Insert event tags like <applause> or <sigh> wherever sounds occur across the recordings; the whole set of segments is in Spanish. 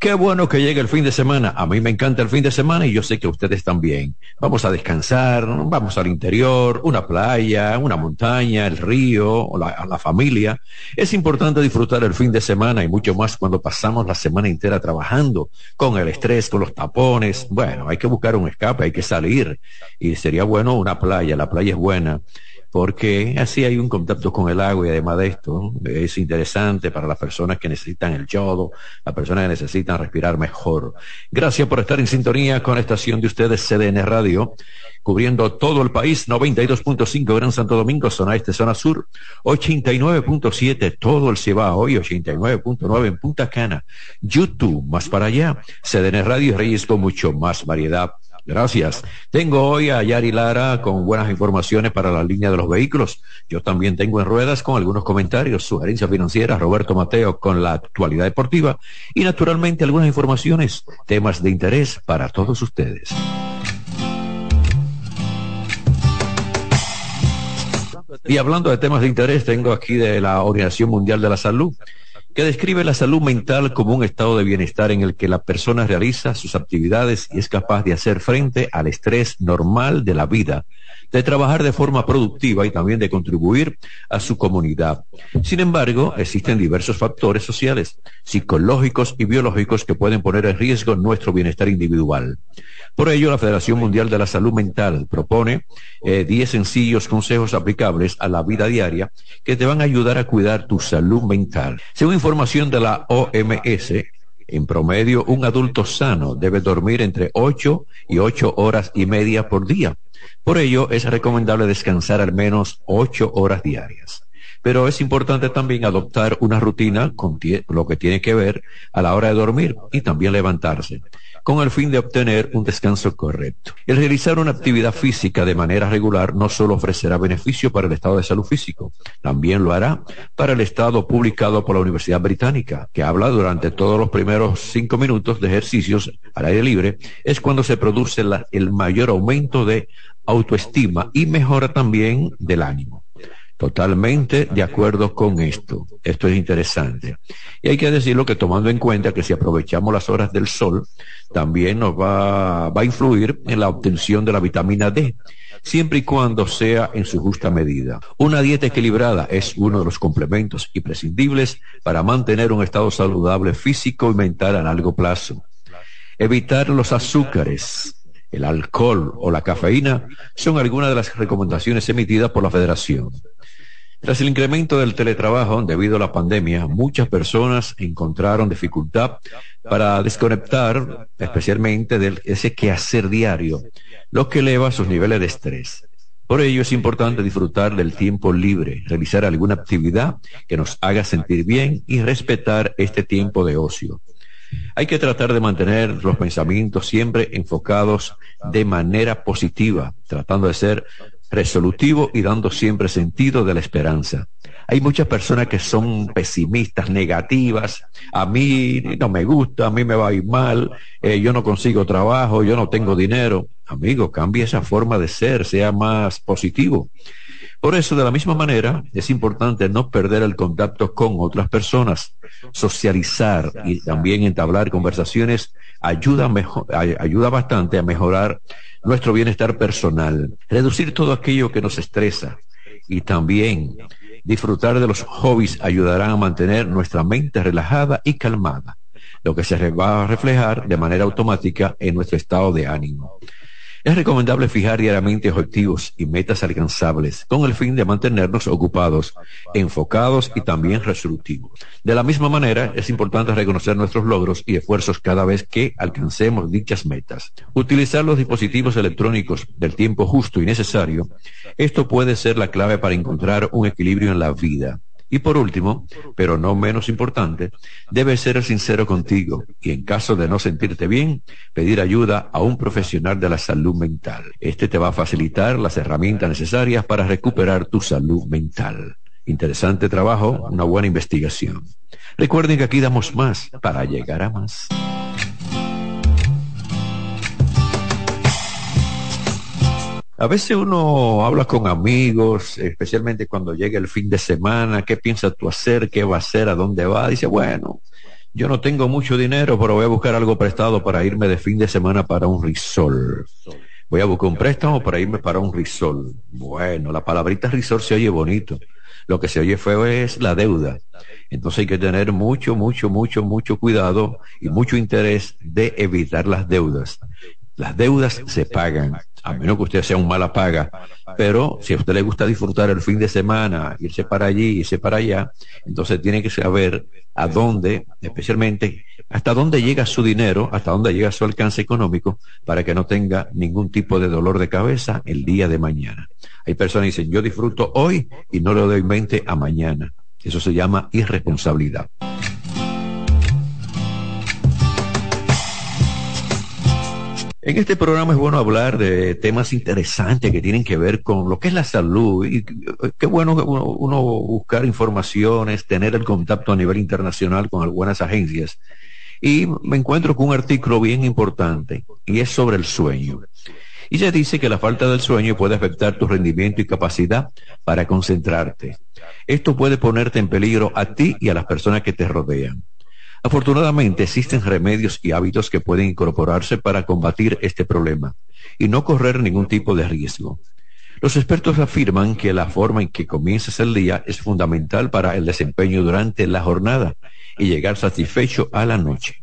Qué bueno que llegue el fin de semana. A mí me encanta el fin de semana y yo sé que ustedes también. Vamos a descansar, vamos al interior, una playa, una montaña, el río, la, la familia. Es importante disfrutar el fin de semana y mucho más cuando pasamos la semana entera trabajando, con el estrés, con los tapones. Bueno, hay que buscar un escape, hay que salir. Y sería bueno una playa, la playa es buena porque así hay un contacto con el agua y además de esto es interesante para las personas que necesitan el yodo, las personas que necesitan respirar mejor. Gracias por estar en sintonía con la estación de ustedes CDN Radio, cubriendo todo el país, 92.5 Gran Santo Domingo, zona este, zona sur, 89.7 todo el Cibao y 89.9 en Punta Cana, YouTube, más para allá, CDN Radio y Reyes con mucho más variedad Gracias. Tengo hoy a Yari Lara con buenas informaciones para la línea de los vehículos. Yo también tengo en ruedas con algunos comentarios, sugerencias financieras, Roberto Mateo con la actualidad deportiva y naturalmente algunas informaciones, temas de interés para todos ustedes. Y hablando de temas de interés, tengo aquí de la Organización Mundial de la Salud que describe la salud mental como un estado de bienestar en el que la persona realiza sus actividades y es capaz de hacer frente al estrés normal de la vida, de trabajar de forma productiva y también de contribuir a su comunidad. Sin embargo, existen diversos factores sociales, psicológicos y biológicos que pueden poner en riesgo nuestro bienestar individual. Por ello, la Federación Mundial de la Salud Mental propone 10 eh, sencillos consejos aplicables a la vida diaria que te van a ayudar a cuidar tu salud mental. Según información de la OMS, en promedio, un adulto sano debe dormir entre 8 y 8 horas y media por día. Por ello, es recomendable descansar al menos 8 horas diarias. Pero es importante también adoptar una rutina con lo que tiene que ver a la hora de dormir y también levantarse con el fin de obtener un descanso correcto. El realizar una actividad física de manera regular no solo ofrecerá beneficio para el estado de salud físico, también lo hará para el estado publicado por la Universidad Británica, que habla durante todos los primeros cinco minutos de ejercicios al aire libre, es cuando se produce el mayor aumento de autoestima y mejora también del ánimo. Totalmente de acuerdo con esto. Esto es interesante. Y hay que decirlo que tomando en cuenta que si aprovechamos las horas del sol, también nos va, va a influir en la obtención de la vitamina D, siempre y cuando sea en su justa medida. Una dieta equilibrada es uno de los complementos imprescindibles para mantener un estado saludable físico y mental a largo plazo. Evitar los azúcares, el alcohol o la cafeína son algunas de las recomendaciones emitidas por la Federación. Tras el incremento del teletrabajo debido a la pandemia, muchas personas encontraron dificultad para desconectar, especialmente de ese quehacer diario, lo que eleva sus niveles de estrés. Por ello es importante disfrutar del tiempo libre, realizar alguna actividad que nos haga sentir bien y respetar este tiempo de ocio. Hay que tratar de mantener los pensamientos siempre enfocados de manera positiva, tratando de ser resolutivo y dando siempre sentido de la esperanza. Hay muchas personas que son pesimistas, negativas. A mí no me gusta, a mí me va a ir mal, eh, yo no consigo trabajo, yo no tengo dinero. Amigo, cambie esa forma de ser, sea más positivo. Por eso, de la misma manera, es importante no perder el contacto con otras personas, socializar y también entablar conversaciones ayuda, mejor, ayuda bastante a mejorar nuestro bienestar personal, reducir todo aquello que nos estresa y también disfrutar de los hobbies ayudarán a mantener nuestra mente relajada y calmada, lo que se va a reflejar de manera automática en nuestro estado de ánimo. Es recomendable fijar diariamente objetivos y metas alcanzables con el fin de mantenernos ocupados, enfocados y también resolutivos. De la misma manera, es importante reconocer nuestros logros y esfuerzos cada vez que alcancemos dichas metas. Utilizar los dispositivos electrónicos del tiempo justo y necesario, esto puede ser la clave para encontrar un equilibrio en la vida. Y por último, pero no menos importante, debes ser sincero contigo y en caso de no sentirte bien, pedir ayuda a un profesional de la salud mental. Este te va a facilitar las herramientas necesarias para recuperar tu salud mental. Interesante trabajo, una buena investigación. Recuerden que aquí damos más para llegar a más. A veces uno habla con amigos, especialmente cuando llega el fin de semana, ¿qué piensas tú hacer? ¿Qué va a hacer? ¿A dónde va? Dice, bueno, yo no tengo mucho dinero, pero voy a buscar algo prestado para irme de fin de semana para un risol. Voy a buscar un préstamo para irme para un risol. Bueno, la palabrita risol se oye bonito. Lo que se oye feo es la deuda. Entonces hay que tener mucho, mucho, mucho, mucho cuidado y mucho interés de evitar las deudas. Las deudas se pagan a menos que usted sea un mala paga. Pero si a usted le gusta disfrutar el fin de semana, irse para allí, irse para allá, entonces tiene que saber a dónde, especialmente, hasta dónde llega su dinero, hasta dónde llega su alcance económico, para que no tenga ningún tipo de dolor de cabeza el día de mañana. Hay personas que dicen, yo disfruto hoy y no le doy mente a mañana. Eso se llama irresponsabilidad. En este programa es bueno hablar de temas interesantes que tienen que ver con lo que es la salud y qué bueno uno, buscar informaciones, tener el contacto a nivel internacional con algunas agencias. Y me encuentro con un artículo bien importante y es sobre el sueño. Y se dice que la falta del sueño puede afectar tu rendimiento y capacidad para concentrarte. Esto puede ponerte en peligro a ti y a las personas que te rodean. Afortunadamente existen remedios y hábitos que pueden incorporarse para combatir este problema y no correr ningún tipo de riesgo. Los expertos afirman que la forma en que comienzas el día es fundamental para el desempeño durante la jornada y llegar satisfecho a la noche.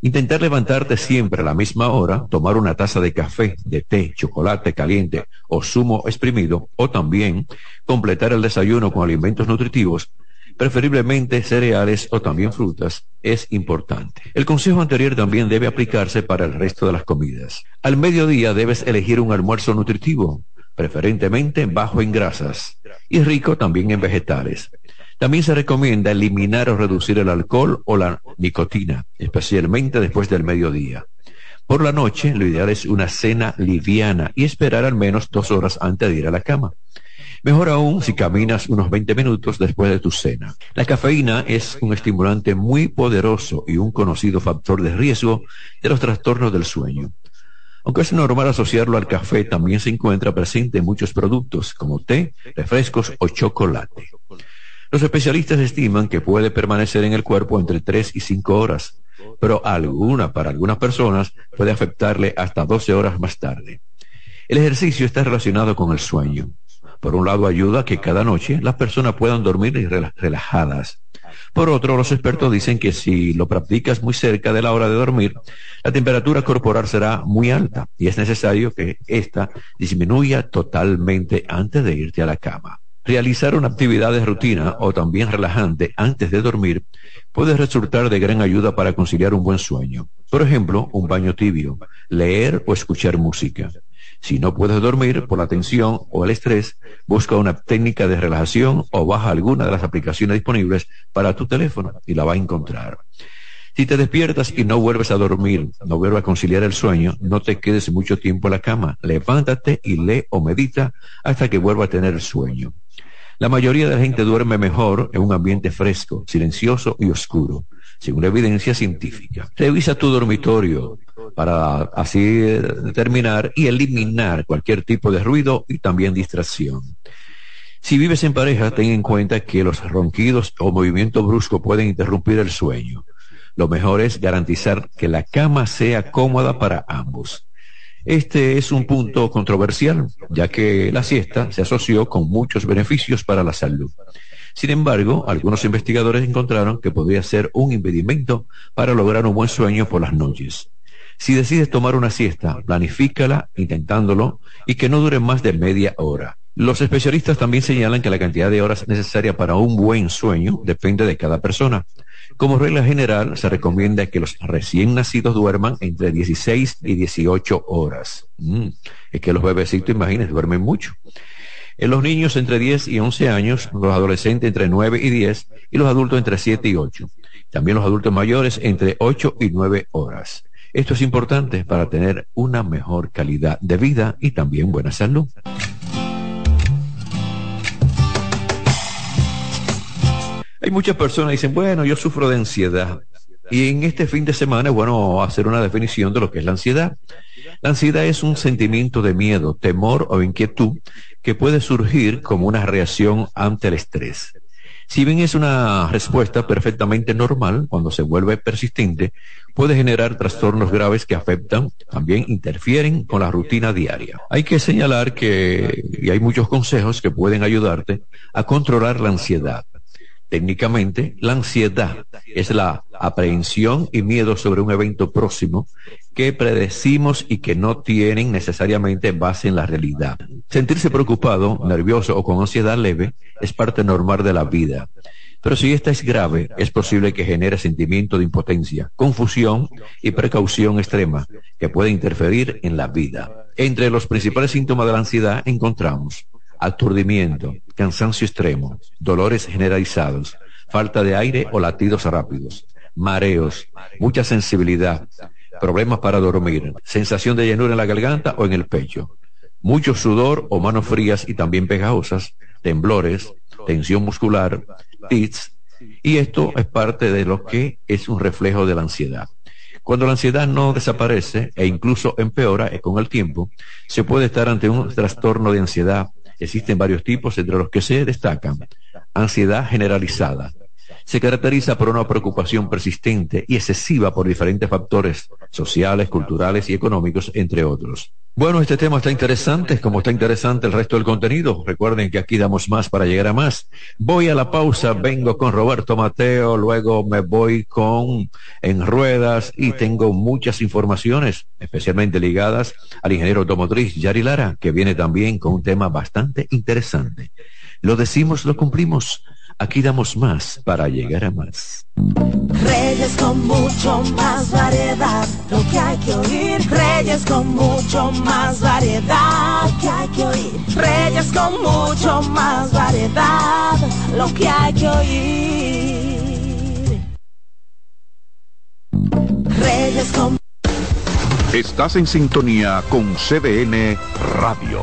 Intentar levantarte siempre a la misma hora, tomar una taza de café, de té, chocolate caliente o zumo exprimido, o también completar el desayuno con alimentos nutritivos, preferiblemente cereales o también frutas, es importante. El consejo anterior también debe aplicarse para el resto de las comidas. Al mediodía debes elegir un almuerzo nutritivo, preferentemente bajo en grasas y rico también en vegetales. También se recomienda eliminar o reducir el alcohol o la nicotina, especialmente después del mediodía. Por la noche, lo ideal es una cena liviana y esperar al menos dos horas antes de ir a la cama. Mejor aún si caminas unos 20 minutos después de tu cena. La cafeína es un estimulante muy poderoso y un conocido factor de riesgo de los trastornos del sueño. Aunque es normal asociarlo al café, también se encuentra presente en muchos productos como té, refrescos o chocolate. Los especialistas estiman que puede permanecer en el cuerpo entre 3 y 5 horas, pero alguna, para algunas personas, puede afectarle hasta 12 horas más tarde. El ejercicio está relacionado con el sueño. Por un lado, ayuda a que cada noche las personas puedan dormir relajadas. Por otro, los expertos dicen que si lo practicas muy cerca de la hora de dormir, la temperatura corporal será muy alta y es necesario que ésta disminuya totalmente antes de irte a la cama. Realizar una actividad de rutina o también relajante antes de dormir puede resultar de gran ayuda para conciliar un buen sueño. Por ejemplo, un baño tibio, leer o escuchar música. Si no puedes dormir por la tensión o el estrés, busca una técnica de relajación o baja alguna de las aplicaciones disponibles para tu teléfono y la va a encontrar. Si te despiertas y no vuelves a dormir, no vuelves a conciliar el sueño, no te quedes mucho tiempo en la cama. Levántate y lee o medita hasta que vuelva a tener sueño. La mayoría de la gente duerme mejor en un ambiente fresco, silencioso y oscuro, según evidencia científica. Revisa tu dormitorio para así determinar y eliminar cualquier tipo de ruido y también distracción. Si vives en pareja, ten en cuenta que los ronquidos o movimientos bruscos pueden interrumpir el sueño. Lo mejor es garantizar que la cama sea cómoda para ambos. Este es un punto controversial, ya que la siesta se asoció con muchos beneficios para la salud. Sin embargo, algunos investigadores encontraron que podría ser un impedimento para lograr un buen sueño por las noches. Si decides tomar una siesta, planifícala intentándolo y que no dure más de media hora. Los especialistas también señalan que la cantidad de horas necesaria para un buen sueño depende de cada persona. Como regla general, se recomienda que los recién nacidos duerman entre 16 y 18 horas. Mm, es que los bebecitos, imagínense, duermen mucho. En los niños entre 10 y 11 años, los adolescentes entre 9 y 10 y los adultos entre 7 y 8. También los adultos mayores entre 8 y 9 horas. Esto es importante para tener una mejor calidad de vida y también buena salud. Hay muchas personas que dicen, bueno, yo sufro de ansiedad. Y en este fin de semana es bueno hacer una definición de lo que es la ansiedad. La ansiedad es un sentimiento de miedo, temor o inquietud que puede surgir como una reacción ante el estrés. Si bien es una respuesta perfectamente normal, cuando se vuelve persistente, puede generar trastornos graves que afectan, también interfieren con la rutina diaria. Hay que señalar que, y hay muchos consejos que pueden ayudarte a controlar la ansiedad. Técnicamente, la ansiedad es la aprehensión y miedo sobre un evento próximo que predecimos y que no tienen necesariamente base en la realidad. Sentirse preocupado, nervioso o con ansiedad leve es parte normal de la vida. Pero si esta es grave, es posible que genere sentimiento de impotencia, confusión y precaución extrema que puede interferir en la vida. Entre los principales síntomas de la ansiedad encontramos aturdimiento, cansancio extremo, dolores generalizados, falta de aire o latidos rápidos, mareos, mucha sensibilidad, problemas para dormir, sensación de llenura en la garganta o en el pecho, mucho sudor o manos frías y también pegajosas, temblores, tensión muscular, tics, y esto es parte de lo que es un reflejo de la ansiedad. Cuando la ansiedad no desaparece e incluso empeora con el tiempo, se puede estar ante un trastorno de ansiedad Existen varios tipos, entre los que se destacan ansiedad generalizada. Se caracteriza por una preocupación persistente y excesiva por diferentes factores sociales, culturales y económicos, entre otros. Bueno, este tema está interesante, como está interesante el resto del contenido. Recuerden que aquí damos más para llegar a más. Voy a la pausa, vengo con Roberto Mateo, luego me voy con En Ruedas y tengo muchas informaciones, especialmente ligadas al ingeniero automotriz Yari Lara, que viene también con un tema bastante interesante. Lo decimos, lo cumplimos. Aquí damos más para llegar a más. Reyes con mucho más variedad, lo que hay que oír. Reyes con mucho más variedad, lo que hay que oír. Reyes con mucho más variedad, lo que hay que oír. Reyes con Estás en sintonía con CDN Radio.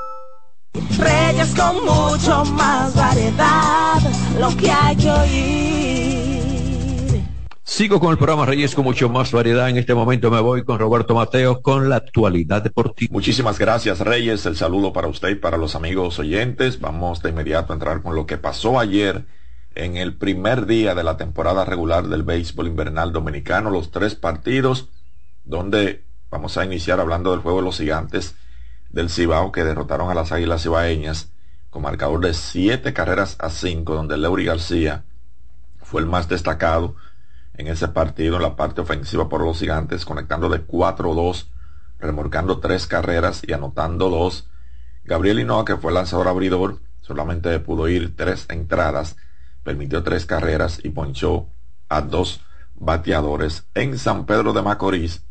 Reyes con mucho más variedad, lo que hay que oír. Sigo con el programa Reyes con mucho más variedad. En este momento me voy con Roberto Mateo con la actualidad deportiva. Muchísimas gracias Reyes. El saludo para usted y para los amigos oyentes. Vamos de inmediato a entrar con lo que pasó ayer en el primer día de la temporada regular del béisbol invernal dominicano. Los tres partidos donde vamos a iniciar hablando del juego de los gigantes del Cibao que derrotaron a las Águilas Cibaeñas con marcador de siete carreras a cinco, donde Leury García fue el más destacado en ese partido en la parte ofensiva por los gigantes, conectando de 4-2, remorcando tres carreras y anotando dos. Gabriel Hinoa, que fue lanzador abridor, solamente pudo ir tres entradas, permitió tres carreras y ponchó a dos bateadores. En San Pedro de Macorís,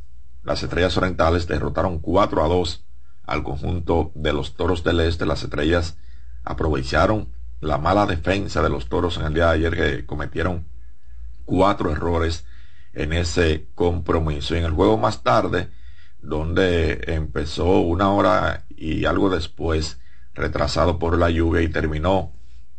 las estrellas orientales derrotaron 4 a 2 al conjunto de los Toros del Este. Las estrellas aprovecharon la mala defensa de los Toros en el día de ayer que cometieron cuatro errores en ese compromiso. Y en el juego más tarde, donde empezó una hora y algo después, retrasado por la lluvia y terminó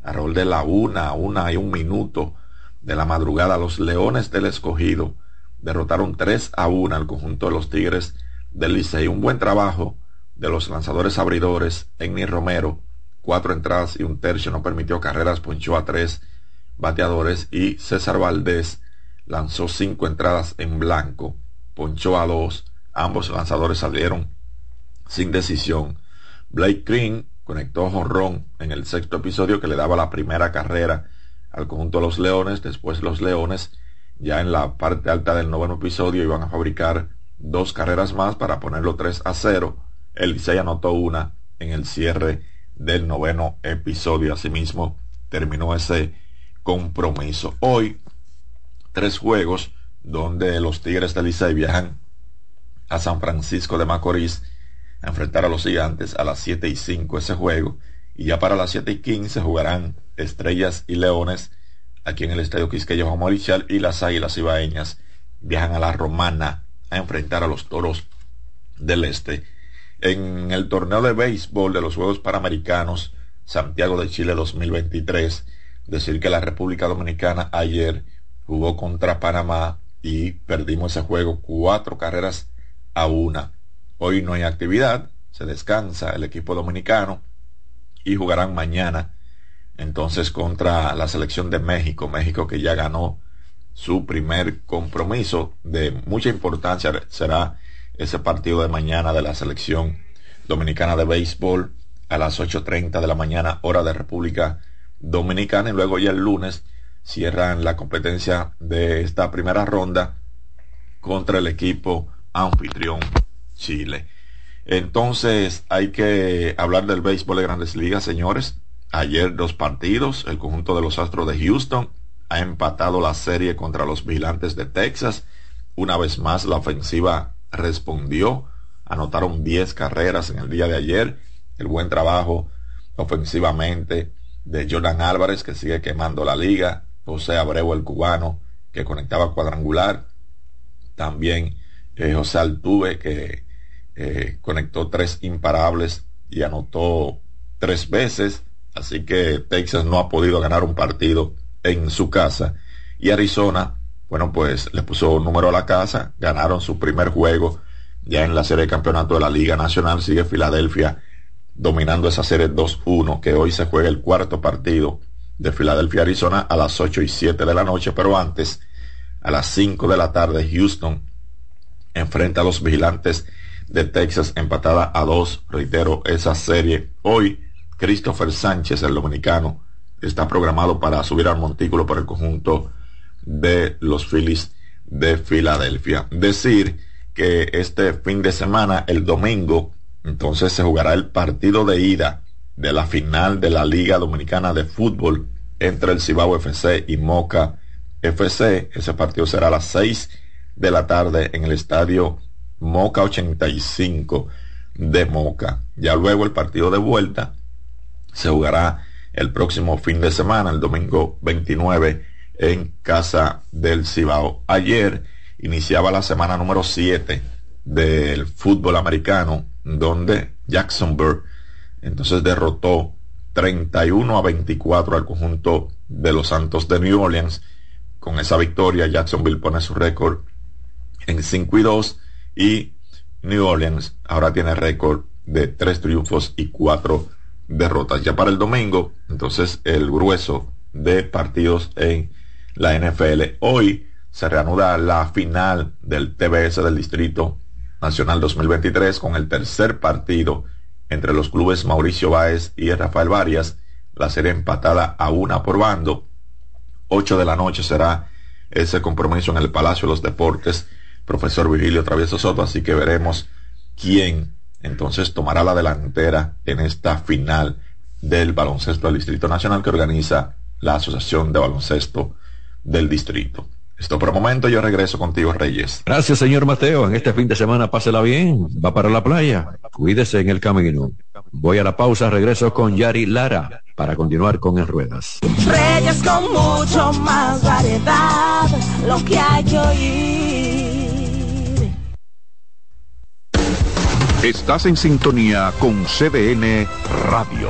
a rol de la una, una y un minuto de la madrugada, los Leones del Escogido derrotaron 3 a 1 al conjunto de los Tigres del Licey. Un buen trabajo de los lanzadores abridores, Enni Romero, cuatro entradas y un tercio, no permitió carreras, ponchó a tres bateadores y César Valdés lanzó cinco entradas en blanco, ponchó a dos, ambos lanzadores salieron sin decisión. Blake Green conectó jonrón en el sexto episodio que le daba la primera carrera al conjunto de los Leones, después los Leones ya en la parte alta del noveno episodio iban a fabricar dos carreras más para ponerlo 3 a 0 el anotó una en el cierre del noveno episodio. Asimismo, terminó ese compromiso. Hoy, tres juegos donde los Tigres del Licey viajan a San Francisco de Macorís a enfrentar a los gigantes a las 7 y 5 ese juego. Y ya para las 7 y 15 jugarán Estrellas y Leones aquí en el Estadio Quisqueya Juan Morichal y las Águilas Ibaeñas viajan a la Romana a enfrentar a los Toros del Este en el torneo de béisbol de los Juegos Panamericanos Santiago de Chile 2023. Decir que la República Dominicana ayer jugó contra Panamá y perdimos ese juego cuatro carreras a una. Hoy no hay actividad, se descansa el equipo dominicano y jugarán mañana entonces contra la selección de México, México que ya ganó su primer compromiso de mucha importancia será ese partido de mañana de la selección dominicana de béisbol a las 8.30 de la mañana, hora de República Dominicana. Y luego ya el lunes cierran la competencia de esta primera ronda contra el equipo anfitrión Chile. Entonces hay que hablar del béisbol de grandes ligas, señores. Ayer dos partidos, el conjunto de los Astros de Houston ha empatado la serie contra los vigilantes de Texas. Una vez más la ofensiva respondió. Anotaron 10 carreras en el día de ayer. El buen trabajo ofensivamente de Jordan Álvarez, que sigue quemando la liga. José Abreu, el cubano, que conectaba cuadrangular. También eh, José Altuve, que eh, conectó tres imparables y anotó tres veces. Así que Texas no ha podido ganar un partido en su casa. Y Arizona bueno, pues le puso número a la casa, ganaron su primer juego ya en la serie de campeonato de la Liga Nacional, sigue Filadelfia dominando esa serie 2-1, que hoy se juega el cuarto partido de Filadelfia, Arizona, a las 8 y 7 de la noche, pero antes, a las 5 de la tarde, Houston enfrenta a los vigilantes de Texas empatada a 2. Reitero, esa serie hoy, Christopher Sánchez, el dominicano, está programado para subir al montículo por el conjunto de los Phillies de Filadelfia. Decir que este fin de semana, el domingo, entonces se jugará el partido de ida de la final de la Liga Dominicana de Fútbol entre el Cibao FC y Moca FC. Ese partido será a las 6 de la tarde en el estadio Moca 85 de Moca. Ya luego el partido de vuelta se jugará el próximo fin de semana, el domingo 29, en Casa del Cibao. Ayer iniciaba la semana número 7 del fútbol americano, donde Jacksonville entonces derrotó 31 a 24 al conjunto de los Santos de New Orleans. Con esa victoria, Jacksonville pone su récord en 5 y 2 y New Orleans ahora tiene récord de 3 triunfos y 4 derrotas. Ya para el domingo, entonces el grueso de partidos en la NFL. Hoy se reanuda la final del TBS del Distrito Nacional 2023 con el tercer partido entre los clubes Mauricio Báez y Rafael Varias. La serie empatada a una por bando. 8 de la noche será ese compromiso en el Palacio de los Deportes, profesor Virgilio Travieso Soto, así que veremos quién entonces tomará la delantera en esta final del baloncesto del Distrito Nacional que organiza la Asociación de Baloncesto del Distrito. Esto por el momento, yo regreso contigo, Reyes. Gracias, señor Mateo. En este fin de semana pásela bien. Va para la playa. Cuídese en el camino. Voy a la pausa, regreso con Yari Lara para continuar con En Ruedas. Reyes con mucho más variedad, lo que hay que oír. Estás en sintonía con CDN Radio.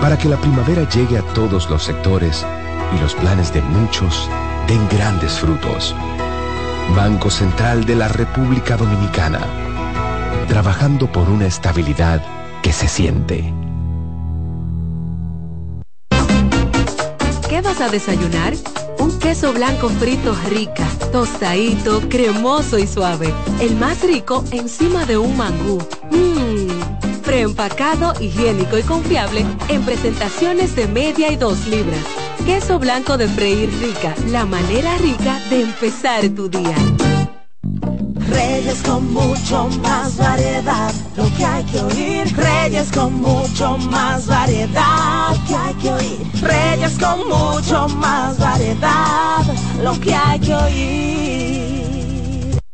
Para que la primavera llegue a todos los sectores y los planes de muchos den grandes frutos. Banco Central de la República Dominicana, trabajando por una estabilidad que se siente. ¿Qué vas a desayunar? Un queso blanco frito rica, tostadito, cremoso y suave. El más rico encima de un mangú. Mmm, preempacado, higiénico y confiable en presentaciones de media y dos libras. Queso blanco de freír rica, la manera rica de empezar tu día. Reyes con mucho más variedad, lo que hay que oír. Reyes con mucho más variedad, lo que hay que oír. Reyes con mucho más variedad, lo que hay que oír.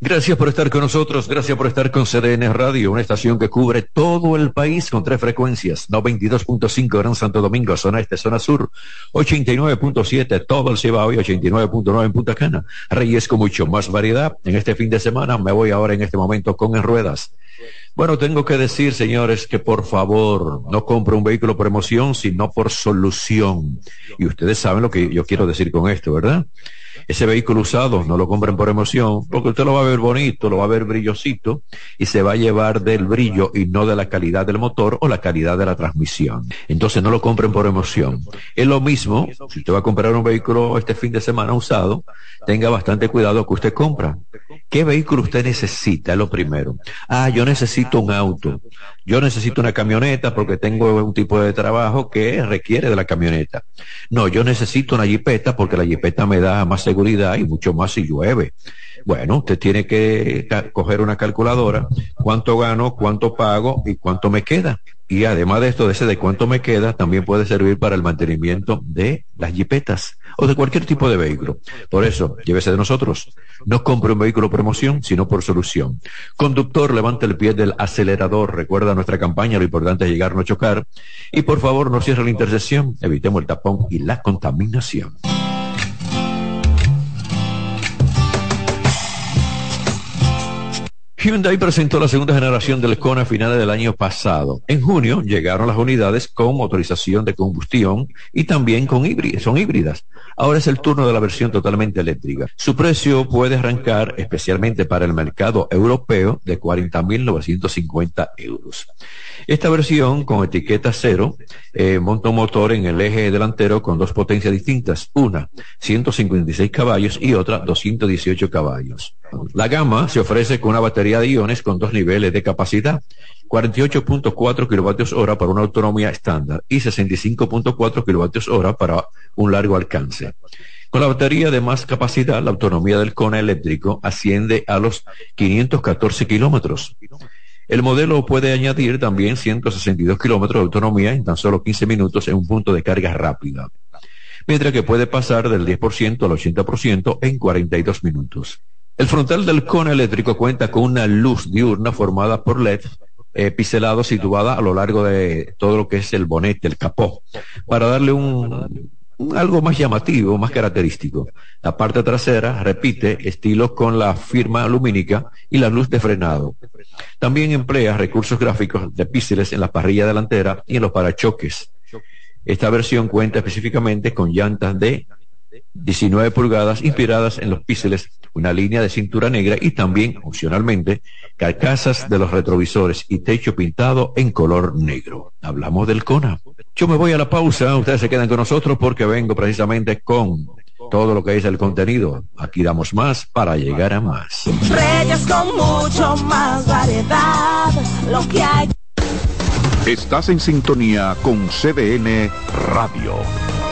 Gracias por estar con nosotros, gracias por estar con CDN Radio, una estación que cubre todo el país con tres frecuencias, 92.5 Gran Santo Domingo, zona este, zona sur, 89.7 todo el Cibao y 89.9 en Punta Cana. Reyes con mucho más variedad. En este fin de semana me voy ahora en este momento con En Ruedas. Bueno, tengo que decir, señores, que por favor no compre un vehículo por emoción, sino por solución. Y ustedes saben lo que yo quiero decir con esto, ¿verdad? Ese vehículo usado no lo compren por emoción, porque usted lo va a ver bonito, lo va a ver brillosito y se va a llevar del brillo y no de la calidad del motor o la calidad de la transmisión. Entonces no lo compren por emoción. Es lo mismo, si usted va a comprar un vehículo este fin de semana usado, tenga bastante cuidado que usted compra. ¿Qué vehículo usted necesita? Lo primero. Ah, yo necesito un auto. Yo necesito una camioneta porque tengo un tipo de trabajo que requiere de la camioneta. No, yo necesito una jipeta porque la jipeta me da más seguridad y mucho más si llueve. Bueno, usted tiene que coger una calculadora, cuánto gano, cuánto pago y cuánto me queda. Y además de esto, de ese de cuánto me queda, también puede servir para el mantenimiento de las jipetas o de cualquier tipo de vehículo. Por eso, llévese de nosotros. No compre un vehículo promoción, sino por solución. Conductor, levante el pie del acelerador. Recuerda nuestra campaña, lo importante es llegar, no chocar. Y por favor, no cierre la intersección. Evitemos el tapón y la contaminación. Hyundai presentó la segunda generación del Kona a finales del año pasado. En junio llegaron las unidades con motorización de combustión y también con son híbridas. Ahora es el turno de la versión totalmente eléctrica. Su precio puede arrancar especialmente para el mercado europeo de 40.950 euros. Esta versión con etiqueta cero eh, monta un motor en el eje delantero con dos potencias distintas, una 156 caballos y otra 218 caballos. La gama se ofrece con una batería de iones con dos niveles de capacidad, 48.4 kilovatios hora para una autonomía estándar y 65.4 kilovatios hora para un largo alcance. Con la batería de más capacidad, la autonomía del Kona eléctrico asciende a los 514 kilómetros. El modelo puede añadir también 162 kilómetros de autonomía en tan solo 15 minutos en un punto de carga rápida, mientras que puede pasar del 10% al 80% en 42 minutos. El frontal del cono eléctrico cuenta con una luz diurna formada por LED eh, situada a lo largo de todo lo que es el bonete, el capó, para darle un, algo más llamativo, más característico. La parte trasera repite estilo con la firma lumínica y la luz de frenado. También emplea recursos gráficos de píxeles en la parrilla delantera y en los parachoques. Esta versión cuenta específicamente con llantas de 19 pulgadas inspiradas en los píxeles, una línea de cintura negra y también, opcionalmente, carcasas de los retrovisores y techo pintado en color negro. Hablamos del Kona. Yo me voy a la pausa, ustedes se quedan con nosotros porque vengo precisamente con todo lo que es el contenido. Aquí damos más para llegar a más. Reyes con mucho más variedad, lo que hay. Estás en sintonía con CDN Radio.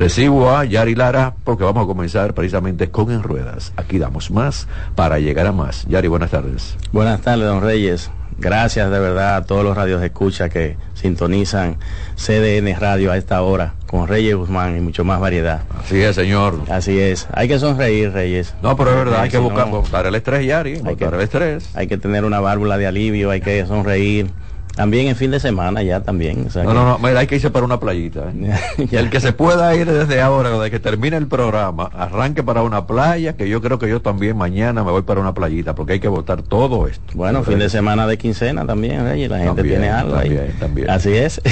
Recibo a Yari Lara porque vamos a comenzar precisamente con En Ruedas. Aquí damos más para llegar a más. Yari, buenas tardes. Buenas tardes, don Reyes. Gracias de verdad a todos los radios de escucha que sintonizan CDN Radio a esta hora con Reyes Guzmán y mucho más variedad. Así es, señor. Así es. Hay que sonreír, Reyes. No, pero es verdad, hay que buscar, buscar el estrés, Yari, hay que, el estrés. Hay que tener una válvula de alivio, hay que sonreír también en fin de semana ya también. no, no, no, hay que irse para una playita. ¿eh? <laughs> y el que se pueda ir desde ahora, desde que termine el programa, arranque para una playa, que yo creo que yo también mañana me voy para una playita, porque hay que votar todo esto. Bueno, fin de semana de quincena también, y la gente tiene algo también, También. Así es.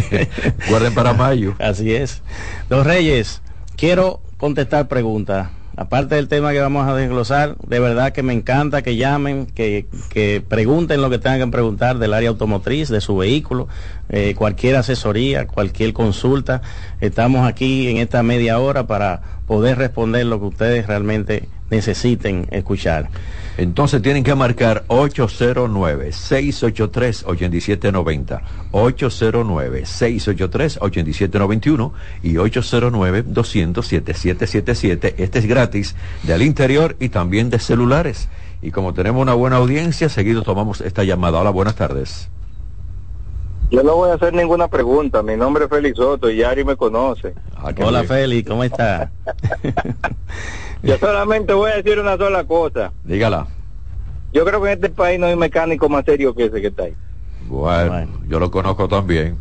<laughs> Guarden para mayo. Así es. Los Reyes, quiero contestar preguntas aparte del tema que vamos a desglosar, de verdad que me encanta que llamen, que, pregunten lo que tengan que preguntar del área automotriz, de su vehículo, eh, cualquier asesoría, cualquier consulta. Estamos aquí en esta media hora para poder responder lo que ustedes realmente necesiten escuchar. Entonces tienen que marcar 809-683-8790, 809-683-8791 y 809-200-7777. Este es gratis del interior y también de celulares. Y como tenemos una buena audiencia, seguido tomamos esta llamada. Hola, buenas tardes. Yo no voy a hacer ninguna pregunta. Mi nombre es Félix Soto y Yari me conoce. Ah, Hola, Félix, ¿cómo está? <laughs> Yo solamente voy a decir una sola cosa. Dígala. Yo creo que en este país no hay mecánico más serio que ese que está ahí. Bueno, yo lo conozco también.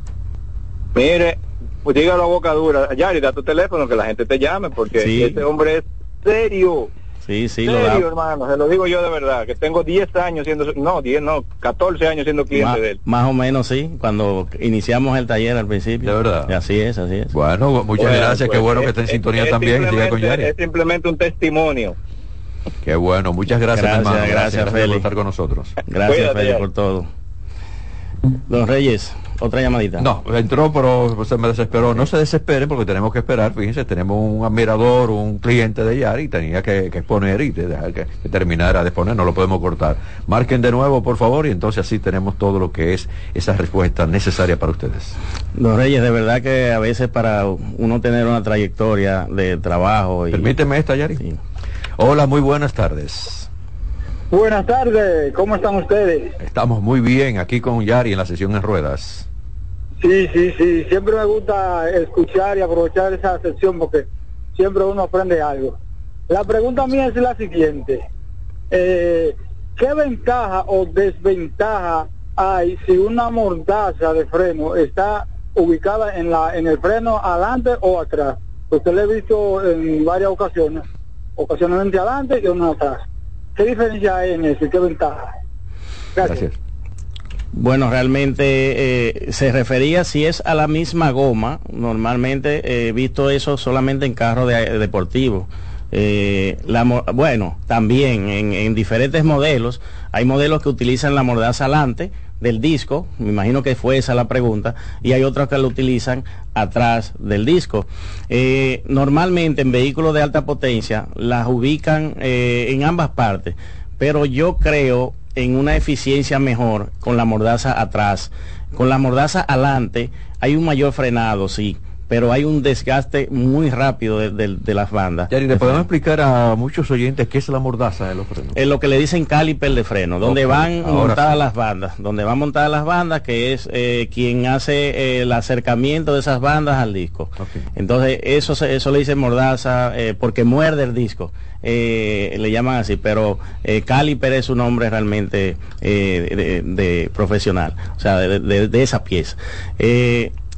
Mire, pues dígalo a boca dura. Yari, da tu teléfono que la gente te llame porque ese hombre es serio. Sí, sí, serio, hermano, se lo digo yo de verdad, que tengo 10 años siendo, no, 10 no, 14 años siendo cliente de él. Más o menos, sí, cuando iniciamos el taller al principio. De verdad. Así es, así es. Bueno, muchas gracias, qué pues, bueno que está en sintonía también. Es simplemente un testimonio. Qué bueno, muchas gracias, gracias hermano. Gracias, por estar con nosotros. Gracias, Félix, por todo. Don Reyes, otra llamadita. No, entró, pero se me desesperó. No se desesperen porque tenemos que esperar. Fíjense, tenemos un admirador, un cliente de Yari tenía que, exponer y dejar que, terminara de exponer. No lo podemos cortar. Marquen de nuevo, por favor, y entonces así tenemos todo lo que es esa respuesta necesaria para ustedes. Don Reyes, de verdad que a veces para uno tener una trayectoria de trabajo. Y... Permíteme esta, Yari. Sí. Hola, muy buenas tardes. Buenas tardes, ¿cómo están ustedes? Estamos muy bien aquí con Yari en la sesión en ruedas. Sí, sí, sí, siempre me gusta escuchar y aprovechar esa sesión porque siempre uno aprende algo. La pregunta mía es la siguiente. Eh, ¿Qué ventaja o desventaja hay si una mordaza de freno está ubicada en, la, en el freno adelante o atrás? Usted lo he visto en varias ocasiones ocasionalmente adelante y uno atrás. ¿Qué diferencia hay en eso qué ventaja? Gracias. Bueno, realmente eh, se refería si es a la misma goma. Normalmente he visto eso solamente en carros de, deportivos. Eh, bueno, también en, en, diferentes modelos. Hay modelos que utilizan la mordaza adelante, del disco, me imagino que fue esa la pregunta, y hay otros que lo utilizan atrás del disco. Eh, normalmente en vehículos de alta potencia las ubican eh, en ambas partes, pero yo creo en una eficiencia mejor con la mordaza atrás. Con la mordaza adelante hay un mayor frenado, sí pero hay un desgaste muy rápido de, las bandas. Yari, ¿le podemos explicar a muchos oyentes qué es la mordaza de los frenos? Es lo que le dicen caliper de freno, donde van montadas las bandas, donde van montadas las bandas, que es eh, quien hace eh, el acercamiento de esas bandas al disco. Entonces, eso, eso le dicen mordaza eh, porque muerde el disco. le llaman así, pero caliper es un nombre realmente de, profesional, o sea, de, esa pieza.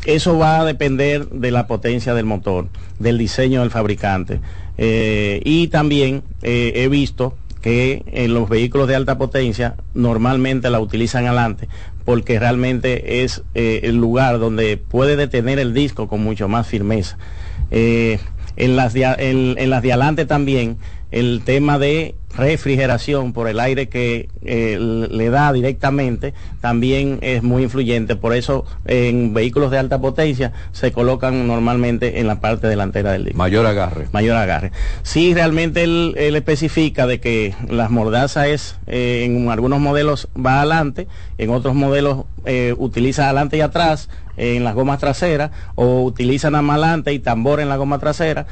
Eso va a depender de la potencia del motor, del diseño del fabricante. Eh, y también eh, he visto que en los vehículos de alta potencia normalmente la utilizan adelante porque realmente es eh, el lugar donde puede detener el disco con mucho más firmeza. en, las en las de adelante también el tema de refrigeración por el aire que eh, le da directamente también es muy influyente. Por eso en vehículos de alta potencia se colocan normalmente en la parte delantera del disco. Mayor agarre. Mayor agarre. Sí, realmente él, especifica de que las mordazas es, eh, en algunos modelos va adelante, en otros modelos eh, utiliza adelante y atrás, en las gomas traseras o utilizan amalante y tambor en la goma trasera.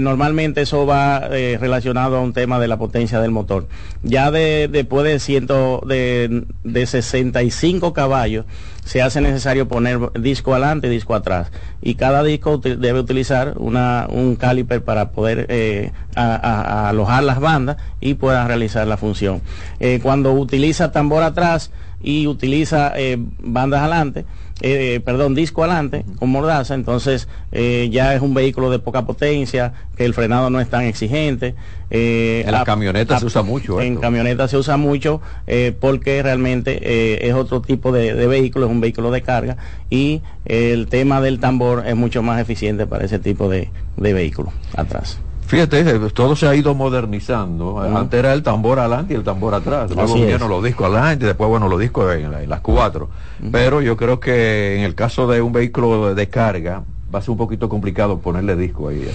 normalmente eso va relacionado relacionado a un tema de la potencia del motor. Ya de, después de, ciento, de, de 65 caballos, se hace necesario poner disco adelante y disco atrás. Y cada disco debe utilizar una, un caliper para poder eh, alojar las bandas y pueda realizar la función. Eh, cuando utiliza tambor atrás y utiliza eh, bandas adelante, eh, perdón, disco adelante con mordaza, entonces eh, ya es un vehículo de poca potencia, que el frenado no es tan exigente. Eh, en las camionetas se usa mucho. En camionetas se usa mucho porque realmente es otro tipo de, vehículo, es un vehículo de carga y el tema del tambor es mucho más eficiente para ese tipo de, de vehículo atrás. Fíjate, todo se ha ido modernizando. Antes era el tambor adelante y el tambor atrás. Luego vinieron los discos adelante y después, bueno, los discos en, las cuatro. Pero yo creo que en el caso de un vehículo de carga, va a ser un poquito complicado ponerle disco ahí.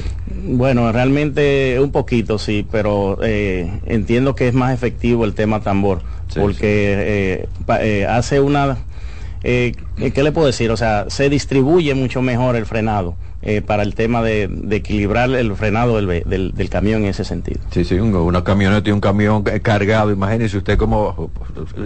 Bueno, realmente un poquito sí, pero eh, entiendo que es más efectivo el tema tambor, porque eh, eh, hace una... ¿Qué le puedo decir? O sea, se distribuye mucho mejor el frenado. Eh, para el tema de, equilibrar el frenado del, camión en ese sentido. Sí, sí, una camioneta y un camión cargado, imagínese usted como,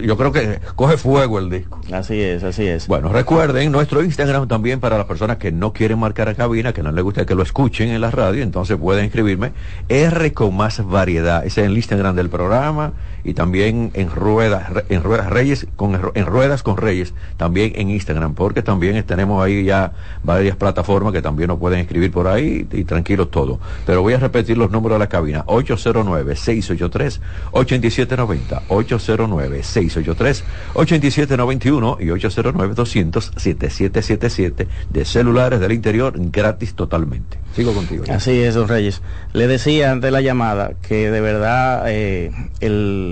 yo creo que coge fuego el disco. Así es, así es. Bueno, recuerden nuestro Instagram también para las personas que no quieren marcar a cabina, que no les gusta que lo escuchen en la radio, entonces pueden escribirme R con más variedad, ese es el Instagram del programa y también en ruedas, en ruedas Reyes, con, en ruedas con Reyes, también en Instagram, porque también tenemos ahí ya varias plataformas que también nos pueden escribir por ahí y tranquilos todo. Pero voy a repetir los números de la cabina, 809-683-8790, 809-683-8791 y 809-200-7777 de celulares del interior gratis totalmente. Sigo contigo. Así es, don Reyes. Le decía antes de la llamada que de verdad eh, el,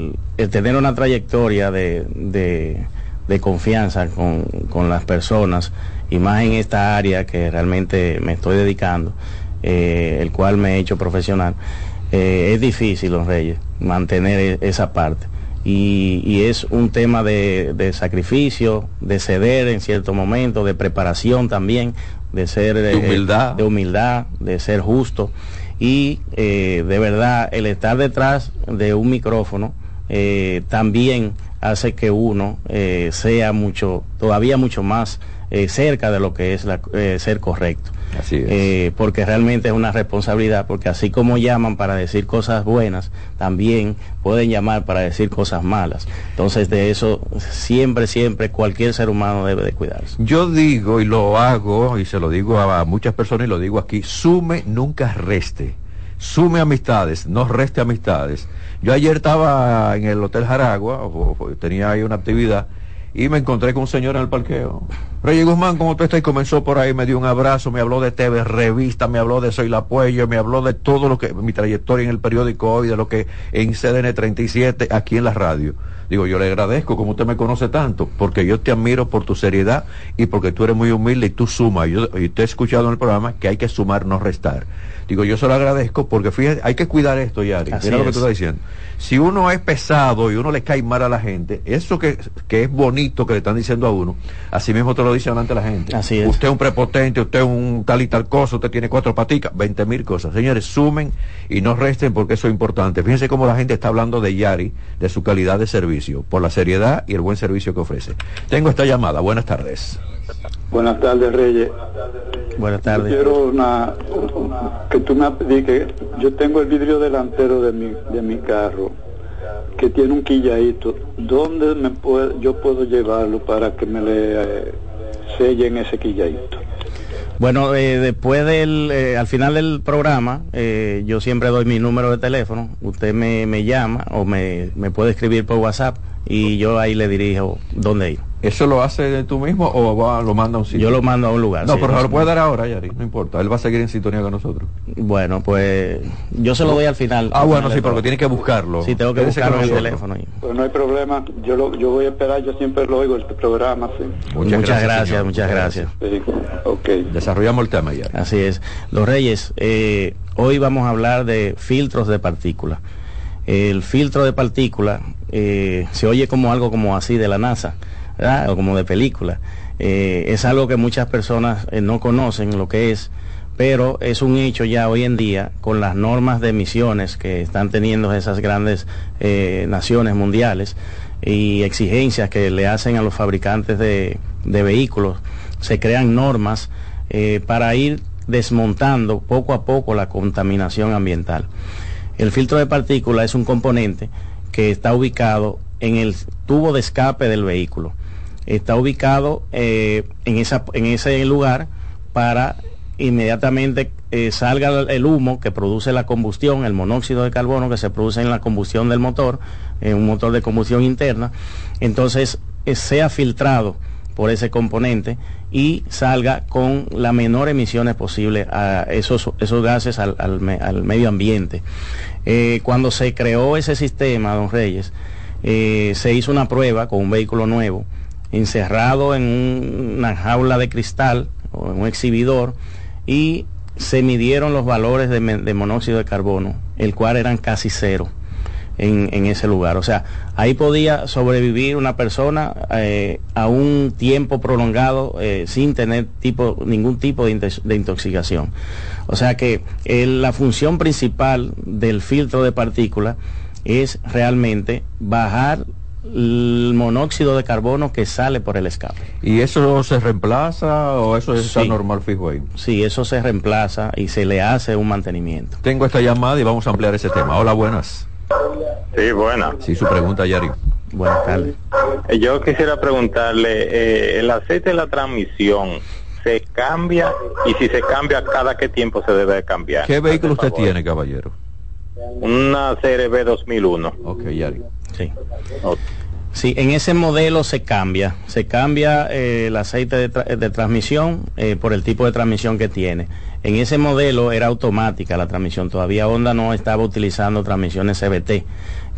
tener una trayectoria de, de, confianza con, con, las personas y más en esta área que realmente me estoy dedicando, eh, el cual me he hecho profesional, eh, es difícil, don Reyes, mantener e, esa parte. Y, y, es un tema de, de, sacrificio, de ceder en cierto momento, de preparación también, de ser de humildad, de, humildad, de ser justo y eh, de verdad el estar detrás de un micrófono eh, también hace que uno eh, sea mucho, todavía mucho más cerca de lo que es la, ser correcto. Así porque realmente es una responsabilidad, porque así como llaman para decir cosas buenas, también pueden llamar para decir cosas malas. Entonces de eso siempre, siempre cualquier ser humano debe de cuidarse. Yo digo y lo hago y se lo digo a muchas personas y lo digo aquí, sume, nunca reste. Sume amistades, no reste amistades. Yo ayer estaba en el Hotel Jaragua, tenía ahí una actividad y me encontré con un señor en el parqueo. Reyes Guzmán, como tú estás, comenzó por ahí, me dio un abrazo, me habló de TV Revista, me habló de Soy la Puello, me habló de todo lo que, mi trayectoria en el periódico hoy, de lo que en CDN 37, aquí en la radio. Digo, yo le agradezco, como usted me conoce tanto, porque yo te admiro por tu seriedad y porque tú eres muy humilde y tú sumas. Yo, y te he escuchado en el programa que hay que sumar, no restar. Digo, yo se lo agradezco porque fíjate, hay que cuidar esto, Yari. Mira lo que tú estás diciendo. Si uno es pesado y uno le cae mal a la gente, eso que, que es bonito que le están diciendo a uno, así mismo te lo dicen delante la gente. Así es. Usted es un prepotente, usted es un tal y tal cosa, usted tiene cuatro paticas, veinte mil cosas. Señores, sumen y no resten porque eso es importante. Fíjense cómo la gente está hablando de Yari, de su calidad de servicio, por la seriedad y el buen servicio que ofrece. Tengo esta llamada. Buenas tardes. Buenas tardes, Reyes. Buenas tardes. quiero una, que tú me que yo tengo el vidrio delantero de mi, de mi carro que tiene un quilladito. ¿Dónde me puedo, yo puedo llevarlo para que me le eh, sellen ese quilladito? Bueno, eh, después del, eh, al final del programa, yo siempre doy mi número de teléfono. Usted me, me llama o me, me puede escribir por WhatsApp y yo ahí le dirijo dónde ir. ¿Eso lo hace tú mismo o lo manda a un sitio? Yo lo mando a un lugar. No, pero lo puede dar ahora, Yari, no importa. Él va a seguir en sintonía con nosotros. Bueno, pues yo se lo doy al final. Ah, bueno, sí, porque tiene que buscarlo. Sí, tengo que buscarlo en el teléfono. Pues no hay problema. Yo lo, yo voy a esperar, yo siempre lo oigo, este programa, sí. Muchas, gracias, muchas gracias. Sí, ok. Desarrollamos el tema, ya. Así es. Los Reyes, eh, hoy vamos a hablar de filtros de partículas. El filtro de partículas eh, se oye como algo como así de la NASA o como de película. Eh, es algo que muchas personas eh, no conocen lo que es, pero es un hecho ya hoy en día con las normas de emisiones que están teniendo esas grandes naciones mundiales y exigencias que le hacen a los fabricantes de, vehículos, se crean normas para ir desmontando poco a poco la contaminación ambiental. El filtro de partículas es un componente que está ubicado en el tubo de escape del vehículo. Está ubicado eh, en, esa, en ese lugar para inmediatamente eh, salga el humo que produce la combustión, el monóxido de carbono que se produce en la combustión del motor, en un motor de combustión interna, entonces eh, sea filtrado por ese componente y salga con la menor emisiones posible a esos, esos gases al, medio ambiente. Eh, cuando se creó ese sistema, don Reyes, se hizo una prueba con un vehículo nuevo, encerrado en una jaula de cristal o en un exhibidor, y se midieron los valores de, monóxido de carbono, el cual eran casi cero. En, ese lugar. O sea, ahí podía sobrevivir una persona eh, a un tiempo prolongado eh, sin tener tipo, ningún tipo de, intoxicación. O sea que eh, la función principal del filtro de partículas es realmente bajar el monóxido de carbono que sale por el escape. ¿Y eso se reemplaza o eso está normal fijo ahí? Sí, eso se reemplaza y se le hace un mantenimiento. Tengo esta llamada y vamos a ampliar ese tema. Hola, buenas. Sí, buenas. Sí, su pregunta, Yari. Buenas tardes. Eh, yo quisiera preguntarle, eh, el aceite de la transmisión, ¿se cambia? Y si se cambia, ¿cada qué tiempo se debe cambiar? ¿Qué vehículo usted tiene, caballero? Una CRB 2001. Ok, Yari. Sí. Sí, en ese modelo se cambia, se cambia eh, el aceite de, transmisión eh, por el tipo de transmisión que tiene. En ese modelo era automática la transmisión, todavía Honda no estaba utilizando transmisiones CBT,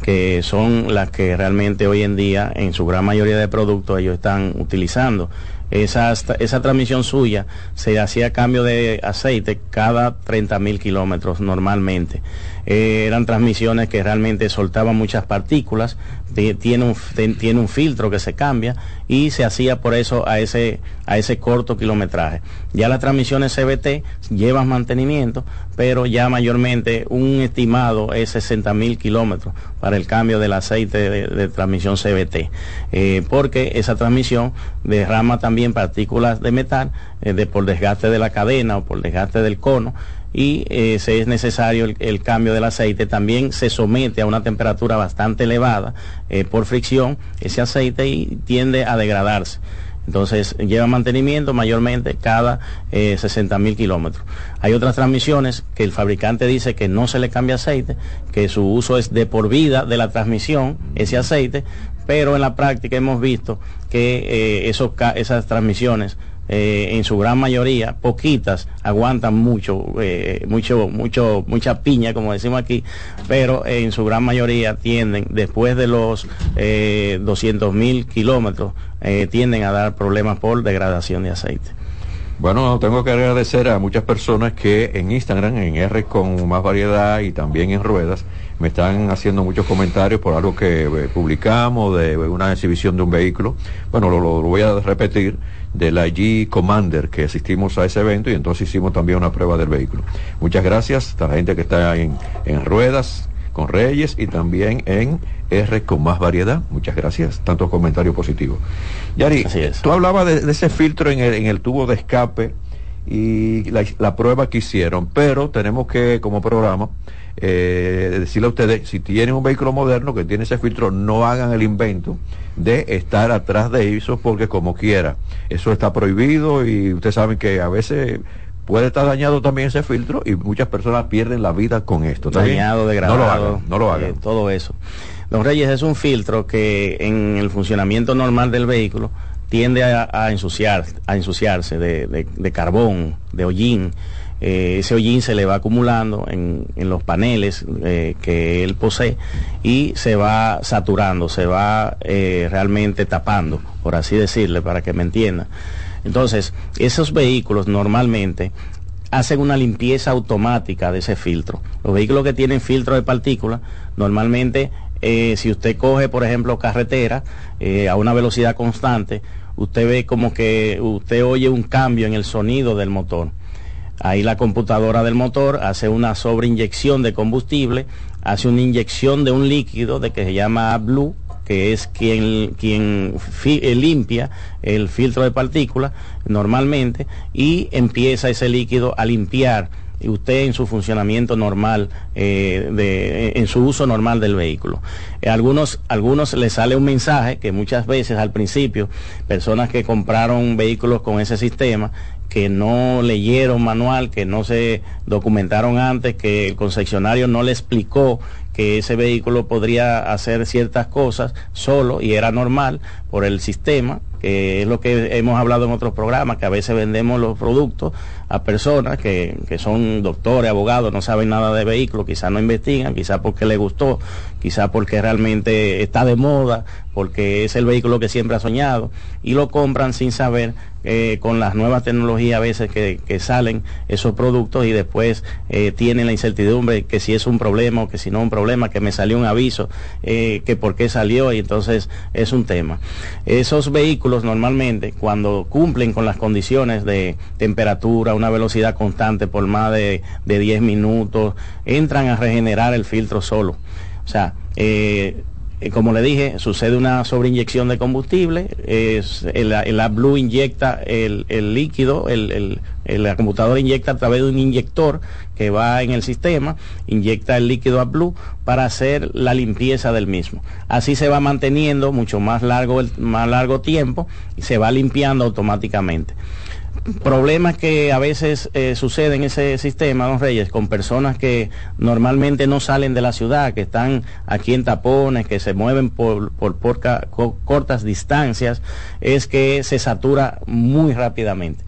que son las que realmente hoy en día en su gran mayoría de productos ellos están utilizando. Esa, esa transmisión suya se hacía cambio de aceite cada 30 mil kilómetros normalmente. Eh, eran transmisiones que realmente soltaban muchas partículas, tiene un, tiene un filtro que se cambia y se hacía por eso a ese, a ese corto kilometraje. Ya las transmisiones CBT llevan mantenimiento, pero ya mayormente un estimado es 60 mil kilómetros para el cambio del aceite de, transmisión CBT, eh, porque esa transmisión derrama también partículas de metal eh, de, por desgaste de la cadena o por desgaste del cono y eh, si es necesario el, cambio del aceite, también se somete a una temperatura bastante elevada eh, por fricción ese aceite y tiende a degradarse. Entonces lleva mantenimiento mayormente cada 60 mil kilómetros. Hay otras transmisiones que el fabricante dice que no se le cambia aceite, que su uso es de por vida de la transmisión, ese aceite, pero en la práctica hemos visto que esos, esas transmisiones eh, en su gran mayoría, poquitas aguantan mucho, eh, mucho, mucho, mucha piña, como decimos aquí, pero en su gran mayoría tienden, después de los eh, 200 mil kilómetros, eh, tienden a dar problemas por degradación de aceite. Bueno, tengo que agradecer a muchas personas que en Instagram, en R con más variedad y también en ruedas, me están haciendo muchos comentarios por algo que publicamos de una exhibición de un vehículo. Bueno, lo voy a repetir de la G Commander que asistimos a ese evento y entonces hicimos también una prueba del vehículo. Muchas gracias a la gente que está en, en ruedas con Reyes y también en R con más variedad. Muchas gracias. Tantos comentarios positivos. Yari, tú hablabas de, ese filtro en el, en el, tubo de escape y la, la, prueba que hicieron, pero tenemos que, como programa, eh, decirle a ustedes, si tienen un vehículo moderno que tiene ese filtro, no hagan el invento de estar atrás de eso porque como quiera, eso está prohibido y ustedes saben que a veces puede estar dañado también ese filtro y muchas personas pierden la vida con esto. Dañado, degradado. No lo hagan, no lo hagan. Eh, todo eso. Don Reyes es un filtro que en el funcionamiento normal del vehículo tiende a, ensuciar, a ensuciarse de carbón, de hollín eh, ese hollín se le va acumulando en, los paneles eh, que él posee y se va saturando, se va eh, realmente tapando, por así decirle, para que me entienda. Entonces, esos vehículos normalmente hacen una limpieza automática de ese filtro. Los vehículos que tienen filtro de partículas, normalmente, si usted coge, por ejemplo, carretera a una velocidad constante, usted ve como que usted oye un cambio en el sonido del motor Ahí la computadora del motor hace una sobreinyección de combustible, hace una inyección de un líquido de que se llama Blue, que es quien, quien eh, limpia el filtro de partículas normalmente y empieza ese líquido a limpiar y usted en su funcionamiento normal, eh, de, en su uso normal del vehículo. Eh, algunos, algunos les sale un mensaje que muchas veces al principio, personas que compraron vehículos con ese sistema, que no leyeron manual, que no se documentaron antes, que el concesionario no le explicó que ese vehículo podría hacer ciertas cosas solo y era normal por el sistema, que es lo que hemos hablado en otros programas, que a veces vendemos los productos a personas que, que son doctores, abogados, no saben nada de vehículos, quizás no investigan, quizás porque les gustó, quizás porque realmente está de moda, porque es el vehículo que siempre ha soñado, y lo compran sin saber eh, con las nuevas tecnologías a veces que, salen esos productos y después eh, tienen la incertidumbre que si es un problema o que si no es un problema, que me salió un aviso, eh, que por qué salió y entonces es un tema. Esos vehículos normalmente cuando cumplen con las condiciones de temperatura, una velocidad constante por más de, de 10 minutos, entran a regenerar el filtro solo. O sea, eh, como le dije, sucede una sobreinyección de combustible, el, el AdBlue inyecta el, líquido, el, la computadora inyecta a través de un inyector que va en el sistema, inyecta el líquido AdBlue para hacer la limpieza del mismo. Así se va manteniendo mucho más largo, más largo tiempo y se va limpiando automáticamente problemas que a veces eh, suceden en ese sistema, don Reyes, con personas que normalmente no salen de la ciudad, que están aquí en tapones, que se mueven por, por, cortas distancias, es que se satura muy rápidamente.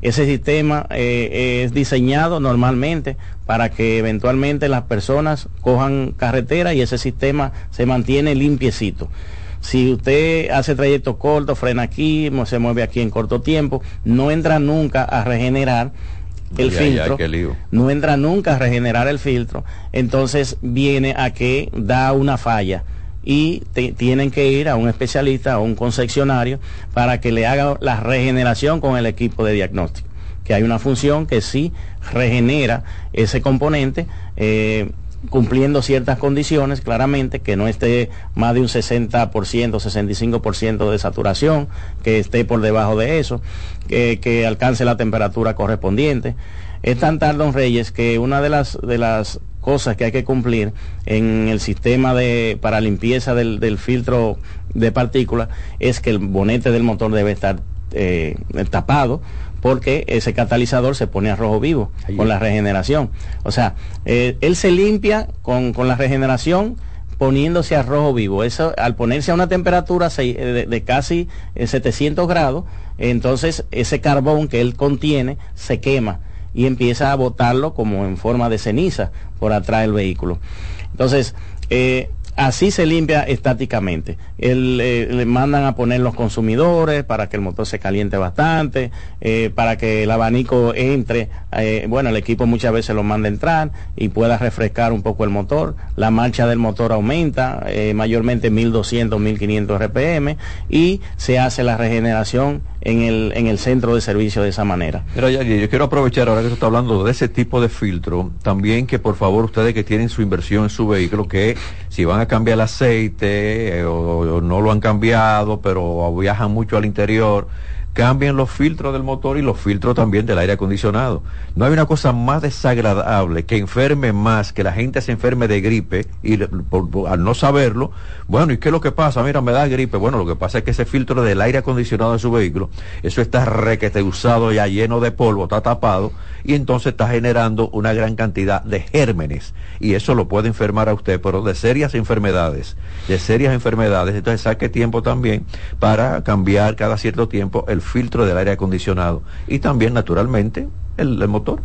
Ese sistema eh, es diseñado normalmente para que eventualmente las personas cojan carretera y ese sistema se mantiene limpiecito. Si usted hace trayecto corto, frena aquí, se mueve aquí en corto tiempo, no entra nunca a regenerar el filtro, no entra nunca a regenerar el filtro, entonces viene a que da una falla y tienen que ir a un especialista, a un concesionario, para que le haga la regeneración con el equipo de diagnóstico, que hay una función que sí regenera ese componente. Eh, cumpliendo ciertas condiciones, claramente, que no esté más de un 60%, 65% de saturación, que esté por debajo de eso, que, alcance la temperatura correspondiente. Es tan tarde, don Reyes, que una de las, de las cosas que hay que cumplir en el sistema de, para limpieza del, filtro de partículas es que el bonete del motor debe estar eh, tapado porque ese catalizador se pone a rojo vivo con la regeneración. O sea, eh, él se limpia con, la regeneración poniéndose a rojo vivo. Eso, al ponerse a una temperatura de, de casi 700 eh, grados, entonces ese carbón que él contiene se quema y empieza a botarlo como en forma de ceniza por atrás del vehículo. Entonces, eh, Así se limpia estáticamente. Eh, le mandan a poner los consumidores para que el motor se caliente bastante, eh, para que el abanico entre. Eh, bueno, el equipo muchas veces lo manda a entrar y pueda refrescar un poco el motor. La marcha del motor aumenta, mayormente 1200, 1500 RPM, y se hace la regeneración en el, en el centro de servicio de esa manera. Pero yo quiero aprovechar ahora que está hablando de ese tipo de filtro, también que por favor ustedes que tienen su inversión en su vehículo, que si van a cambiar el aceite eh, o, no lo han cambiado, pero viajan mucho al interior, cambien los filtros del motor y los filtros también del aire acondicionado. No hay una cosa más desagradable que enferme más, que la gente se enferme de gripe y al no saberlo, bueno, ¿y qué es lo que pasa? Mira, me da gripe. Bueno, lo que pasa es que ese filtro del aire acondicionado de su vehículo, eso está requete usado ya lleno de polvo, está tapado y entonces está generando una gran cantidad de gérmenes y eso lo puede enfermar a usted, pero de serias enfermedades, de serias enfermedades, entonces saque tiempo también para cambiar cada cierto tiempo el filtro del aire acondicionado y también naturalmente el, motor.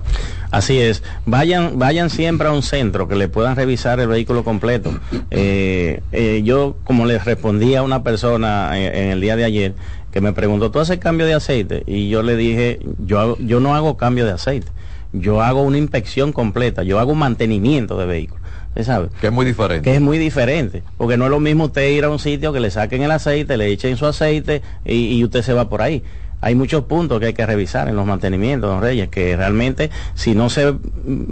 Así es. Vayan, vayan siempre a un centro que le puedan revisar el vehículo completo. Eh, eh, yo, como les respondí a una persona en, el día de ayer, que me preguntó, ¿tú haces cambio de aceite? Y yo le dije, yo, yo no hago cambio de aceite. Yo hago una inspección completa. Yo hago un mantenimiento de vehículo. ¿Sabe? Que es muy diferente. Que es muy diferente. Porque no es lo mismo usted ir a un sitio que le saquen el aceite, le echen su aceite y, y usted se va por ahí hay muchos puntos que hay que revisar en los mantenimientos, don Reyes, que realmente si no se,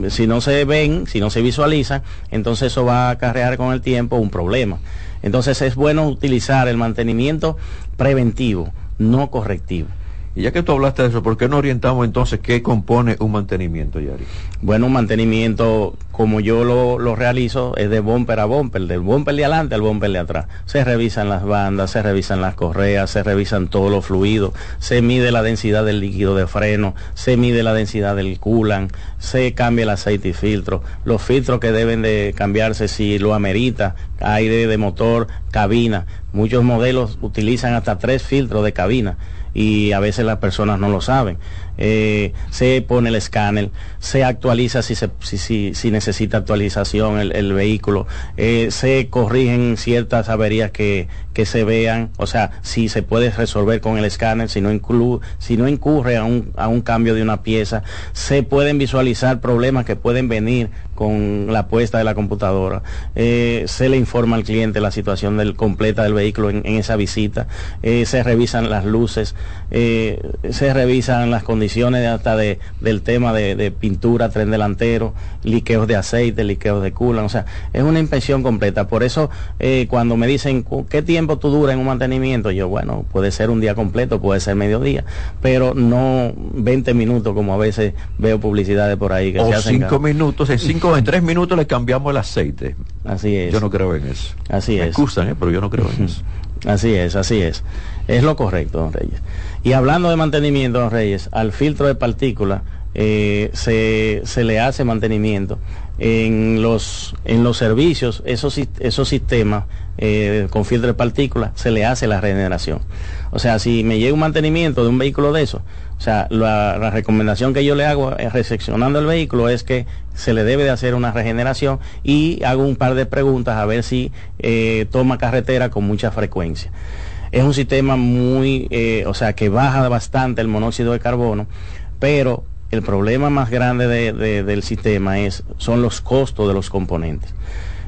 si no se ven, si no se visualizan, entonces eso va a acarrear con el tiempo un problema. Entonces es bueno utilizar el mantenimiento preventivo, no correctivo. Y ya que tú hablaste de eso, ¿por qué no orientamos entonces qué compone un mantenimiento, Yari? Bueno, un mantenimiento como yo lo, lo, realizo es de bumper a bumper, del bumper de adelante al bumper de atrás. Se revisan las bandas, se revisan las correas, se revisan todos los fluidos, se mide la densidad del líquido de freno, se mide la densidad del culan, se cambia el aceite y filtro, los filtros que deben de cambiarse si lo amerita, aire de motor, cabina. Muchos modelos utilizan hasta tres filtros de cabina y a veces las personas no lo saben. Eh, se pone el escáner, se actualiza si, se, si, si, necesita actualización el, el vehículo, eh, se corrigen ciertas averías que, que, se vean, o sea, si se puede resolver con el escáner, si no, inclu, si no incurre a un, a un cambio de una pieza, se pueden visualizar problemas que pueden venir con la puesta de la computadora, eh, se le informa al cliente la situación completa del vehículo en, en esa visita, se revisan las luces, se revisan las condiciones hasta de, del tema de, de, pintura, tren delantero, liqueos de aceite, liqueos de culan, o sea, es una inspección completa. Por eso eh, cuando me dicen qué tiempo tú dura en un mantenimiento, yo, bueno, puede ser un día completo, puede ser mediodía, pero no 20 minutos como a veces veo publicidades por ahí que o se hacen. cinco minutos, en cinco, en tres minutos le cambiamos el aceite. Así es. Yo no creo en eso. Así me es. excusan, ¿eh? pero yo no creo en eso. <laughs> Así es, así es. Es lo correcto, don Reyes. Y hablando de mantenimiento, don Reyes, al filtro de partículas eh, se, se, le hace mantenimiento. En los, en los servicios, esos, esos sistemas eh, con filtro de partículas, se le hace la regeneración. O sea, si me llega un mantenimiento de un vehículo de eso, o sea, la, recomendación que yo le hago eh, recepcionando el vehículo es que se le debe de hacer una regeneración y hago un par de preguntas a ver si eh, toma carretera con mucha frecuencia. Es un sistema muy, eh, o sea, que baja bastante el monóxido de carbono, pero el problema más grande de, de, del sistema es, son los costos de los componentes.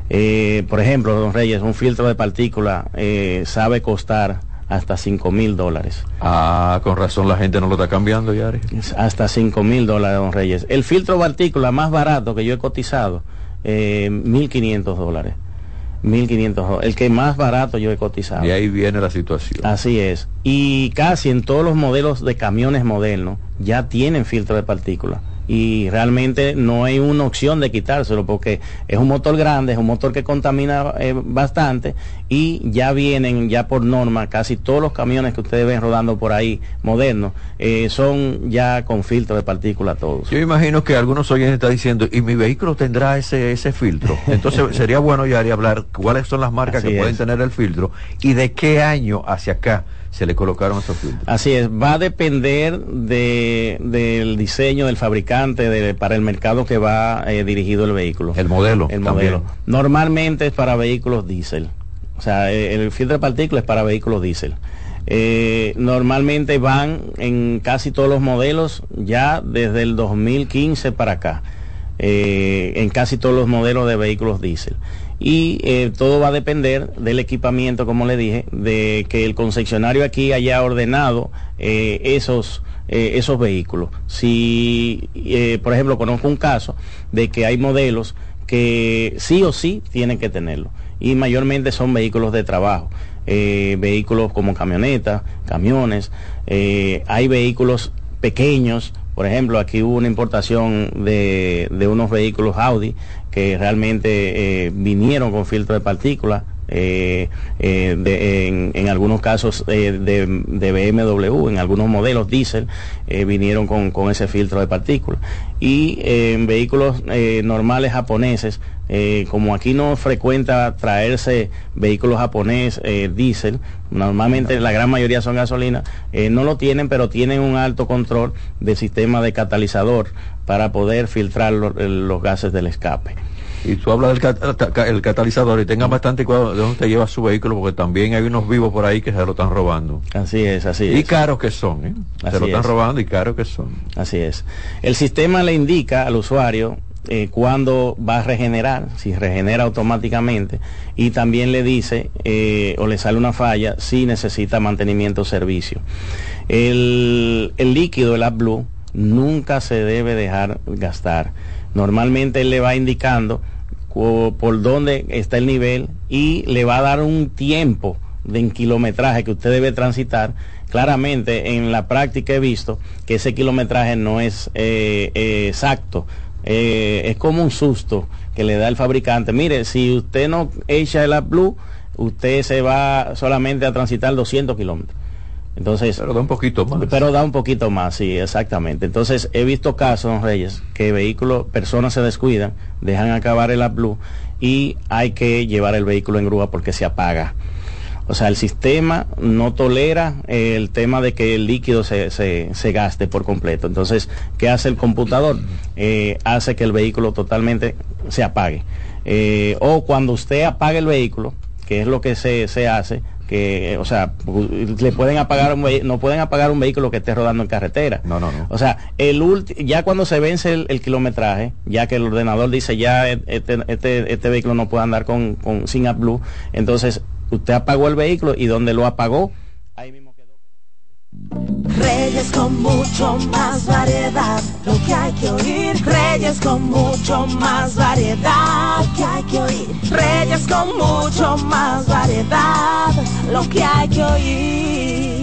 Eh, por ejemplo, don Reyes, un filtro de partícula eh, sabe costar hasta 5 mil dólares. Ah, con razón la gente no lo está cambiando, Yari. Hasta 5 mil dólares, don Reyes. El filtro de partícula más barato que yo he cotizado, eh, 1.500 dólares. 1.500 el que más barato yo he cotizado. Y ahí viene la situación. Así es. Y casi en todos los modelos de camiones modernos ya tienen filtro de partículas y realmente no hay una opción de quitárselo porque es un motor grande, es un motor que contamina eh, bastante y ya vienen ya por norma casi todos los camiones que ustedes ven rodando por ahí modernos eh, son ya con filtro de partículas todos. Yo imagino que algunos oyentes están diciendo y mi vehículo tendrá ese ese filtro. Entonces <laughs> sería bueno ya hablar cuáles son las marcas Así que pueden tener el filtro y de qué año hacia acá se le colocaron esos filtros. Así es, va a depender de, del diseño del fabricante de, para el mercado que va eh, dirigido el vehículo. El modelo. El modelo. También. Normalmente es para vehículos diésel. O sea, el, el filtro de partículas para vehículos diésel. Eh, normalmente van en casi todos los modelos ya desde el 2015 para acá. Eh, en casi todos los modelos de vehículos diésel y eh, todo va a depender del equipamiento, como le dije, de que el concesionario aquí haya ordenado eh, esos, eh, esos vehículos. Si, eh, por ejemplo, conozco un caso de que hay modelos que sí o sí tienen que tenerlo y mayormente son vehículos de trabajo. Eh, vehículos como camionetas, camiones, hay vehículos pequeños, por ejemplo, aquí hubo una importación de, de unos vehículos Audi que realmente eh, vinieron con filtro de partículas. Eh, eh, en, algunos casos de, de, BMW, en algunos modelos diésel, vinieron con, con, ese filtro de partículas. Y en vehículos normales japoneses, como aquí no frecuenta traerse vehículos japonés diésel, normalmente la gran mayoría son gasolina, no lo tienen, pero tienen un alto control del sistema de catalizador para poder filtrar lo, los gases del escape y tú hablas del cat el catalizador y tenga bastante cuidado de dónde te lleva su vehículo porque también hay unos vivos por ahí que se lo están robando. Así es, así y es. caros que son, ¿eh? Así se lo están es. robando y caros que son. Así es. El sistema le indica al usuario eh, cuándo va a regenerar, si regenera automáticamente, y también le dice eh, o le sale una falla si necesita mantenimiento o servicio. El, líquido, el AdBlue, nunca se debe dejar gastar. Normalmente él le va indicando por dónde está el nivel y le va a dar un tiempo de kilometraje que usted debe transitar. Claramente en la práctica he visto que ese kilometraje no es eh, eh, exacto. Eh, es como un susto que le da el fabricante. Mire, si usted no echa el blue usted se va solamente a transitar 200 kilómetros. Entonces, pero da un poquito más. Pero da un poquito más, sí, exactamente. Entonces, he visto casos, Reyes, que vehículos, personas se descuidan, dejan acabar el blue y hay que llevar el vehículo en grúa porque se apaga. O sea, el sistema no tolera el tema de que el líquido se, se, gaste por completo. Entonces, ¿qué hace el computador? Eh, hace que el vehículo totalmente se apague. Eh, o cuando usted apaga el vehículo, que es lo que se, se hace, que, o sea, le pueden apagar un no pueden apagar un vehículo que esté rodando en carretera. No, no, no. O sea, el ya cuando se vence el, kilometraje, ya que el ordenador dice ya este, este, este vehículo no puede andar con, con sin AdBlue, entonces usted apagó el vehículo y donde lo apagó, ahí mismo quedó. Reyes con mucho más variedad, lo que hay que oír. Reyes con mucho más variedad, lo que hay que oír. Reyes con mucho más variedad, lo que hay que oír.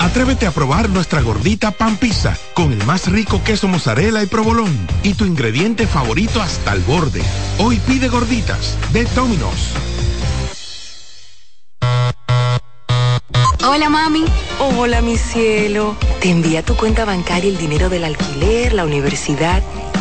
Atrévete a probar nuestra gordita pan pizza con el más rico queso mozzarella y provolón y tu ingrediente favorito hasta el borde. Hoy pide gorditas de Domino's. Hola mami. Hola mi cielo. Te envía tu cuenta bancaria el dinero del alquiler, la universidad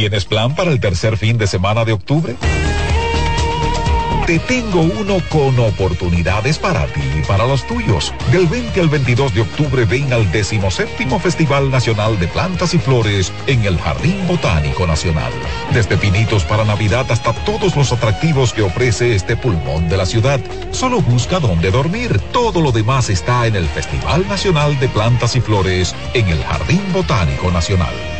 ¿Tienes plan para el tercer fin de semana de octubre? Te tengo uno con oportunidades para ti y para los tuyos. Del 20 al 22 de octubre ven al 17 Festival Nacional de Plantas y Flores en el Jardín Botánico Nacional. Desde pinitos para Navidad hasta todos los atractivos que ofrece este pulmón de la ciudad. Solo busca dónde dormir. Todo lo demás está en el Festival Nacional de Plantas y Flores en el Jardín Botánico Nacional.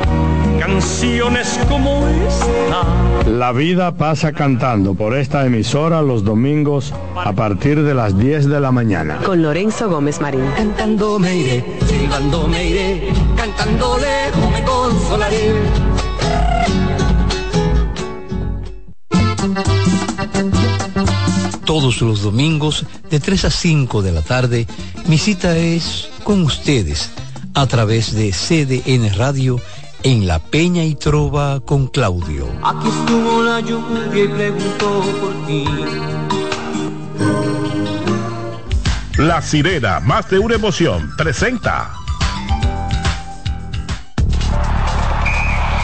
canciones como esta. La vida pasa cantando por esta emisora los domingos a partir de las 10 de la mañana. Con Lorenzo Gómez Marín. Cantando me iré, silbando me iré, cantando lejos me consolaré. Todos los domingos de 3 a 5 de la tarde, mi cita es con ustedes a través de CDN Radio en La Peña y Trova con Claudio. Aquí estuvo la lluvia y preguntó por ti. La sirena, más de una emoción, presenta.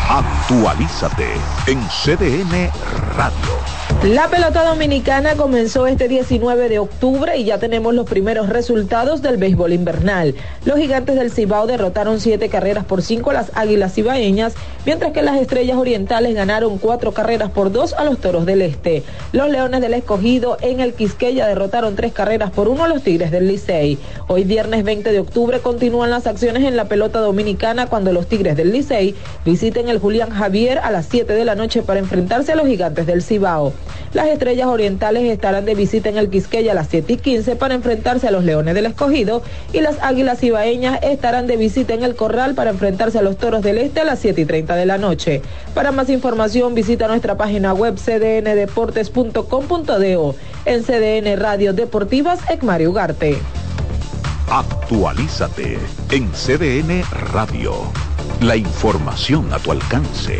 Actualízate en CDN Radio. La pelota dominicana comenzó este 19 de octubre y ya tenemos los primeros resultados del béisbol invernal. Los gigantes del Cibao derrotaron siete carreras por cinco a las Águilas Cibaeñas, mientras que las Estrellas Orientales ganaron cuatro carreras por dos a los Toros del Este. Los Leones del Escogido en el Quisqueya derrotaron tres carreras por uno a los Tigres del Licey. Hoy viernes 20 de octubre continúan las acciones en la pelota dominicana cuando los Tigres del Licey visiten el Julián Javier a las 7 de la noche para enfrentarse a los gigantes del Cibao. Las estrellas orientales estarán de visita en el Quisqueya a las 7 y 15 para enfrentarse a los Leones del Escogido y las Águilas Ibaeñas estarán de visita en el Corral para enfrentarse a los Toros del Este a las 7 y 30 de la noche. Para más información visita nuestra página web cdndeportes.com.do en CDN Radio Deportivas Ecmario Ugarte. Actualízate en CDN Radio. La información a tu alcance.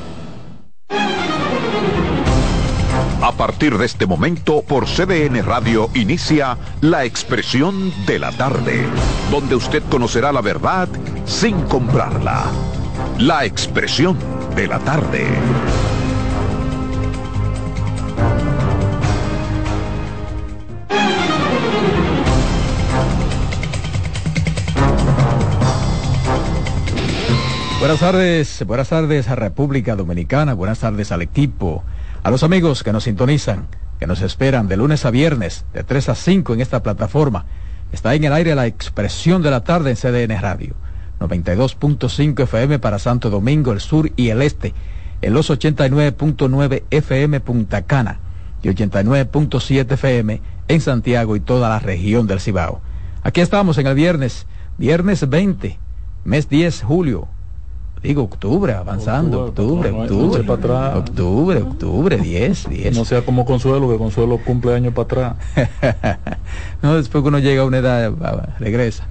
A partir de este momento, por CDN Radio inicia La Expresión de la Tarde, donde usted conocerá la verdad sin comprarla. La Expresión de la Tarde. Buenas tardes, buenas tardes a República Dominicana, buenas tardes al equipo, a los amigos que nos sintonizan, que nos esperan de lunes a viernes, de 3 a 5 en esta plataforma. Está en el aire la expresión de la tarde en CDN Radio, 92.5 FM para Santo Domingo, el sur y el este, en los 89.9 FM Punta Cana y 89.7 FM en Santiago y toda la región del Cibao. Aquí estamos en el viernes, viernes 20, mes 10 julio Digo, octubre, avanzando, octubre, octubre, octubre, octubre, octubre, 10, 10. No sea como Consuelo, que Consuelo cumple años para atrás. <laughs> no, después que uno llega a una edad, regresa.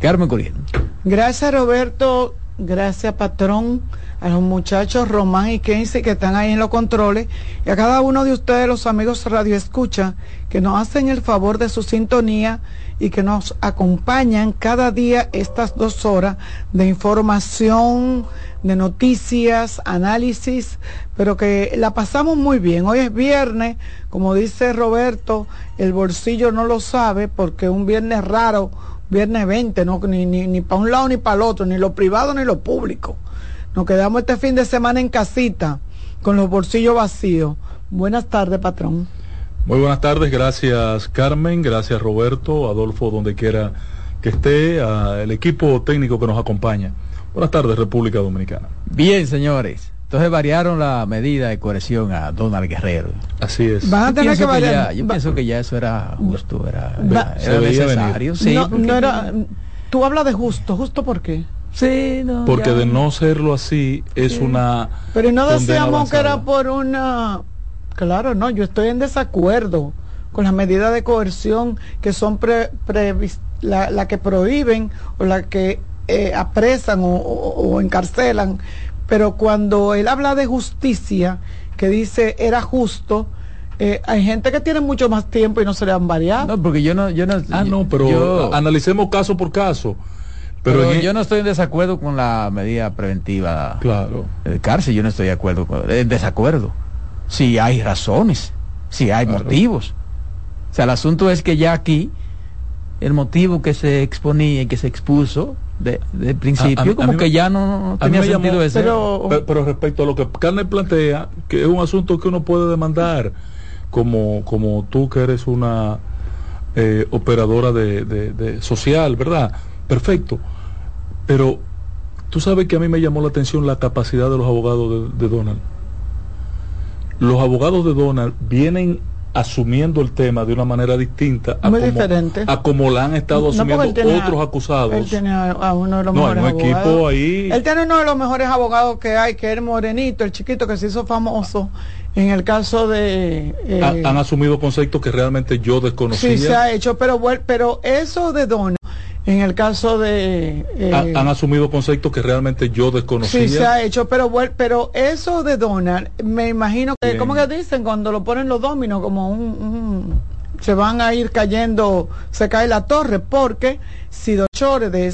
Carmen Corriendo. Gracias, Roberto. Gracias, patrón. A los muchachos Román y Kenzie que están ahí en los controles. Y a cada uno de ustedes, los amigos Radio Escucha, que nos hacen el favor de su sintonía y que nos acompañan cada día estas dos horas de información, de noticias, análisis, pero que la pasamos muy bien. Hoy es viernes, como dice Roberto, el bolsillo no lo sabe porque un viernes raro, viernes 20, no, ni, ni, ni para un lado ni para el otro, ni lo privado ni lo público. Nos quedamos este fin de semana en casita con los bolsillos vacíos. Buenas tardes, patrón. Muy buenas tardes, gracias Carmen, gracias Roberto, Adolfo, donde quiera que esté, al equipo técnico que nos acompaña. Buenas tardes, República Dominicana. Bien, señores. Entonces variaron la medida de coerción a Donald Guerrero. Así es. Van a tener que variar. yo pienso que ya eso era justo, era, era, necesario. Sí, no, no era, tú hablas de justo, ¿justo por qué? Sí, no. Porque de no serlo así es sí. una. Pero no decíamos que era por una Claro, no, yo estoy en desacuerdo con las medidas de coerción que son pre, pre, la, la, que prohíben o la que eh, apresan o, o, o, encarcelan. Pero cuando él habla de justicia, que dice era justo, eh, hay gente que tiene mucho más tiempo y no se le han variado. No, porque yo no, yo no. Ah, no, pero yo- analicemos caso por caso. Pero, yo no estoy en desacuerdo con la medida preventiva Claro. de cárcel, yo no estoy de acuerdo con, en desacuerdo. Si hay razones, si hay motivos. O sea, el asunto es que ya aquí el motivo que se exponía y que se expuso de, de principio, A- a mí- a como mí que me- ya no, tenía me llamó- sentido ese. Pero- Pero, pero respecto a lo que Carne plantea, que es un asunto que uno puede demandar, como, como tú que eres una eh, operadora de, de- de social, ¿verdad? Perfecto. Pero tú sabes que a mí me llamó la atención la capacidad de los abogados de, de Donald. Los abogados de Donald vienen asumiendo el tema de una manera distinta a, Muy como, diferente. a como la han estado asumiendo tiene otros acusados. Él tiene a, uno de los No, hay mejores equipo abogados. ahí. Él tiene uno de los mejores abogados que hay, que es el morenito, el chiquito que se hizo famoso en el caso de... eh, Ha- han asumido conceptos que realmente yo desconocía. sí, se ha hecho, pero, pero eso de Dona, en el caso de... eh, Ha- han asumido conceptos que realmente yo desconocía. Sí, se ha hecho, pero pero eso de Donald, me imagino que, Bien. ¿cómo que dicen? Cuando lo ponen los dominos, como un, un- se van a ir cayendo, se cae la torre, porque si dos chores de